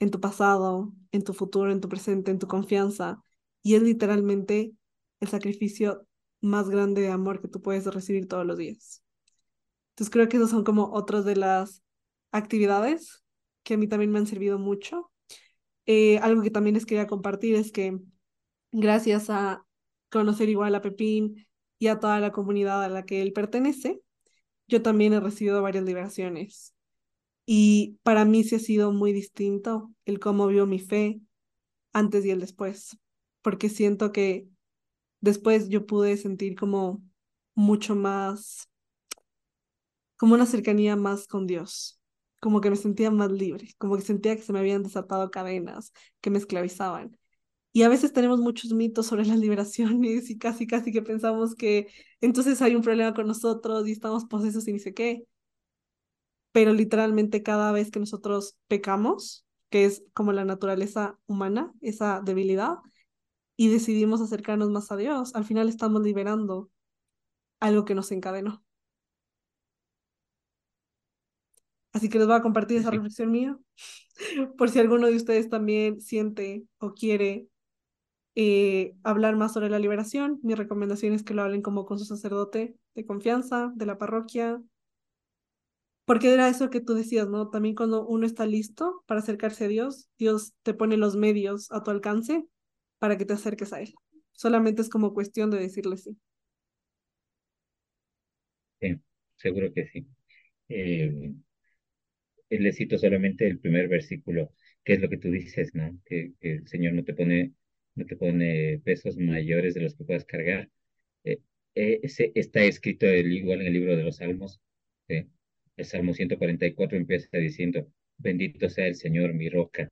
en tu pasado, en tu futuro, en tu presente, en tu confianza, y es literalmente el sacrificio más grande de amor que tú puedes recibir todos los días. Entonces creo que esas son como otras de las actividades que a mí también me han servido mucho. Eh, algo que también les quería compartir es que gracias a conocer igual a Pepín y a toda la comunidad a la que él pertenece, yo también he recibido varias liberaciones. Y para mí sí ha sido muy distinto el cómo vio mi fe antes y el después, porque siento que después yo pude sentir como mucho más, como una cercanía más con Dios, como que me sentía más libre, como que sentía que se me habían desatado cadenas que me esclavizaban. Y a veces tenemos muchos mitos sobre las liberaciones y casi, casi que pensamos que entonces hay un problema con nosotros y estamos posesos y ni sé qué. Pero literalmente cada vez que nosotros pecamos, que es como la naturaleza humana, esa debilidad, y decidimos acercarnos más a Dios, al final estamos liberando algo que nos encadenó. Así que les voy a compartir esa reflexión mía, por si alguno de ustedes también siente o quiere eh, hablar más sobre la liberación. Mi recomendación es que lo hablen como con su sacerdote de confianza, de la parroquia. Porque era eso que tú decías, ¿no? También cuando uno está listo para acercarse a Dios, Dios te pone los medios a tu alcance para que te acerques a Él. Solamente es como cuestión de decirle sí. Sí, seguro que sí. Eh, le cito solamente el primer versículo, que es lo que tú dices, ¿no? Que, el Señor no te pone no te pone pesos mayores de los que puedas cargar. Eh, eh, ese está escrito igual en el libro de los Salmos. El Salmo 144 empieza diciendo, bendito sea el Señor, mi roca,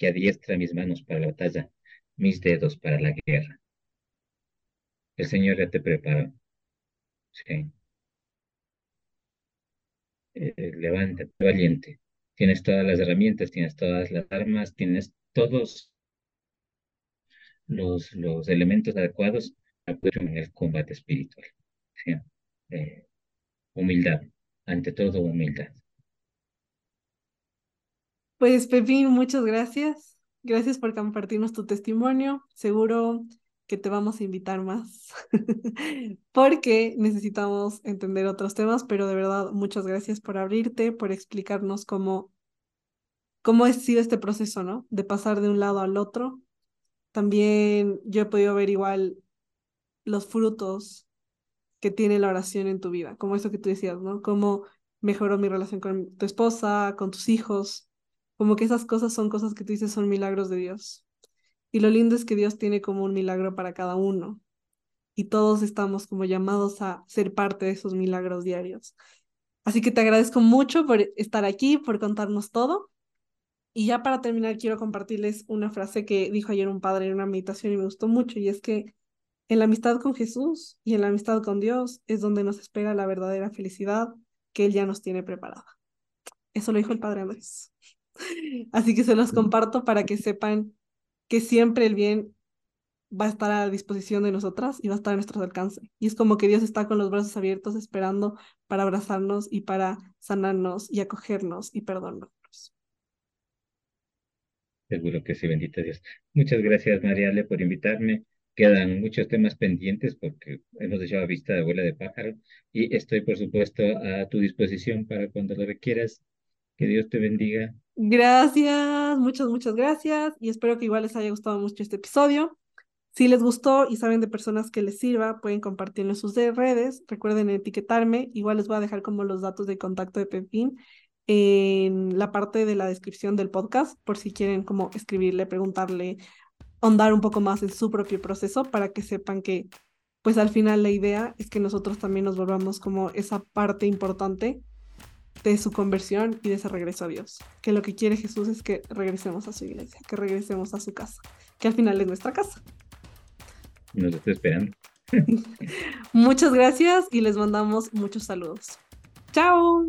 que adiestra mis manos para la batalla, mis dedos para la guerra. El Señor ya te preparó. Eh, levántate, valiente. Tienes todas las herramientas, tienes todas las armas, tienes todos los, los elementos adecuados en el combate espiritual. Eh, humildad, ante todo humildad. Pues Pepín, muchas gracias. Gracias por compartirnos tu testimonio. Seguro que te vamos a invitar más porque necesitamos entender otros temas, pero de verdad muchas gracias por abrirte, por explicarnos cómo, cómo ha sido este proceso, ¿no? De pasar de un lado al otro también yo he podido ver igual los frutos que tiene la oración en tu vida, como eso que tú decías, ¿no? Cómo mejoró mi relación con tu esposa, con tus hijos, como que esas cosas son cosas que tú dices son milagros de Dios. Y lo lindo es que Dios tiene como un milagro para cada uno. Y todos estamos como llamados a ser parte de esos milagros diarios. Así que te agradezco mucho por estar aquí, por contarnos todo. Y ya para terminar, quiero compartirles una frase que dijo ayer un padre en una meditación y me gustó mucho, y es que en la amistad con Jesús y en la amistad con Dios es donde nos espera la verdadera felicidad que Él ya nos tiene preparada. Eso lo dijo el padre Andrés. Así que se los comparto para que sepan que siempre el bien va a estar a disposición de nosotras y va a estar a nuestro alcance. Y es como que Dios está con los brazos abiertos esperando para abrazarnos y para sanarnos y acogernos y perdonarnos. Seguro que sí, bendito Dios. Muchas gracias, Mariale, por invitarme. Quedan muchos temas pendientes porque hemos dejado a vista de abuela de pájaro y estoy, por supuesto, a tu disposición para cuando lo requieras. Que Dios te bendiga. Gracias, muchas, muchas gracias y espero que igual les haya gustado mucho este episodio. Si les gustó y saben de personas que les sirva, pueden compartirlo en sus redes. Recuerden etiquetarme. Igual les voy a dejar como los datos de contacto de Pepín en la parte de la descripción del podcast por si quieren como escribirle, preguntarle, ahondar un poco más en su propio proceso para que sepan que pues al final la idea es que nosotros también nos volvamos como esa parte importante de su conversión y de ese regreso a Dios. Que lo que quiere Jesús es que regresemos a su iglesia, que regresemos a su casa, que al final es nuestra casa. Nos estoy esperando. Muchas gracias y les mandamos muchos saludos. Chao.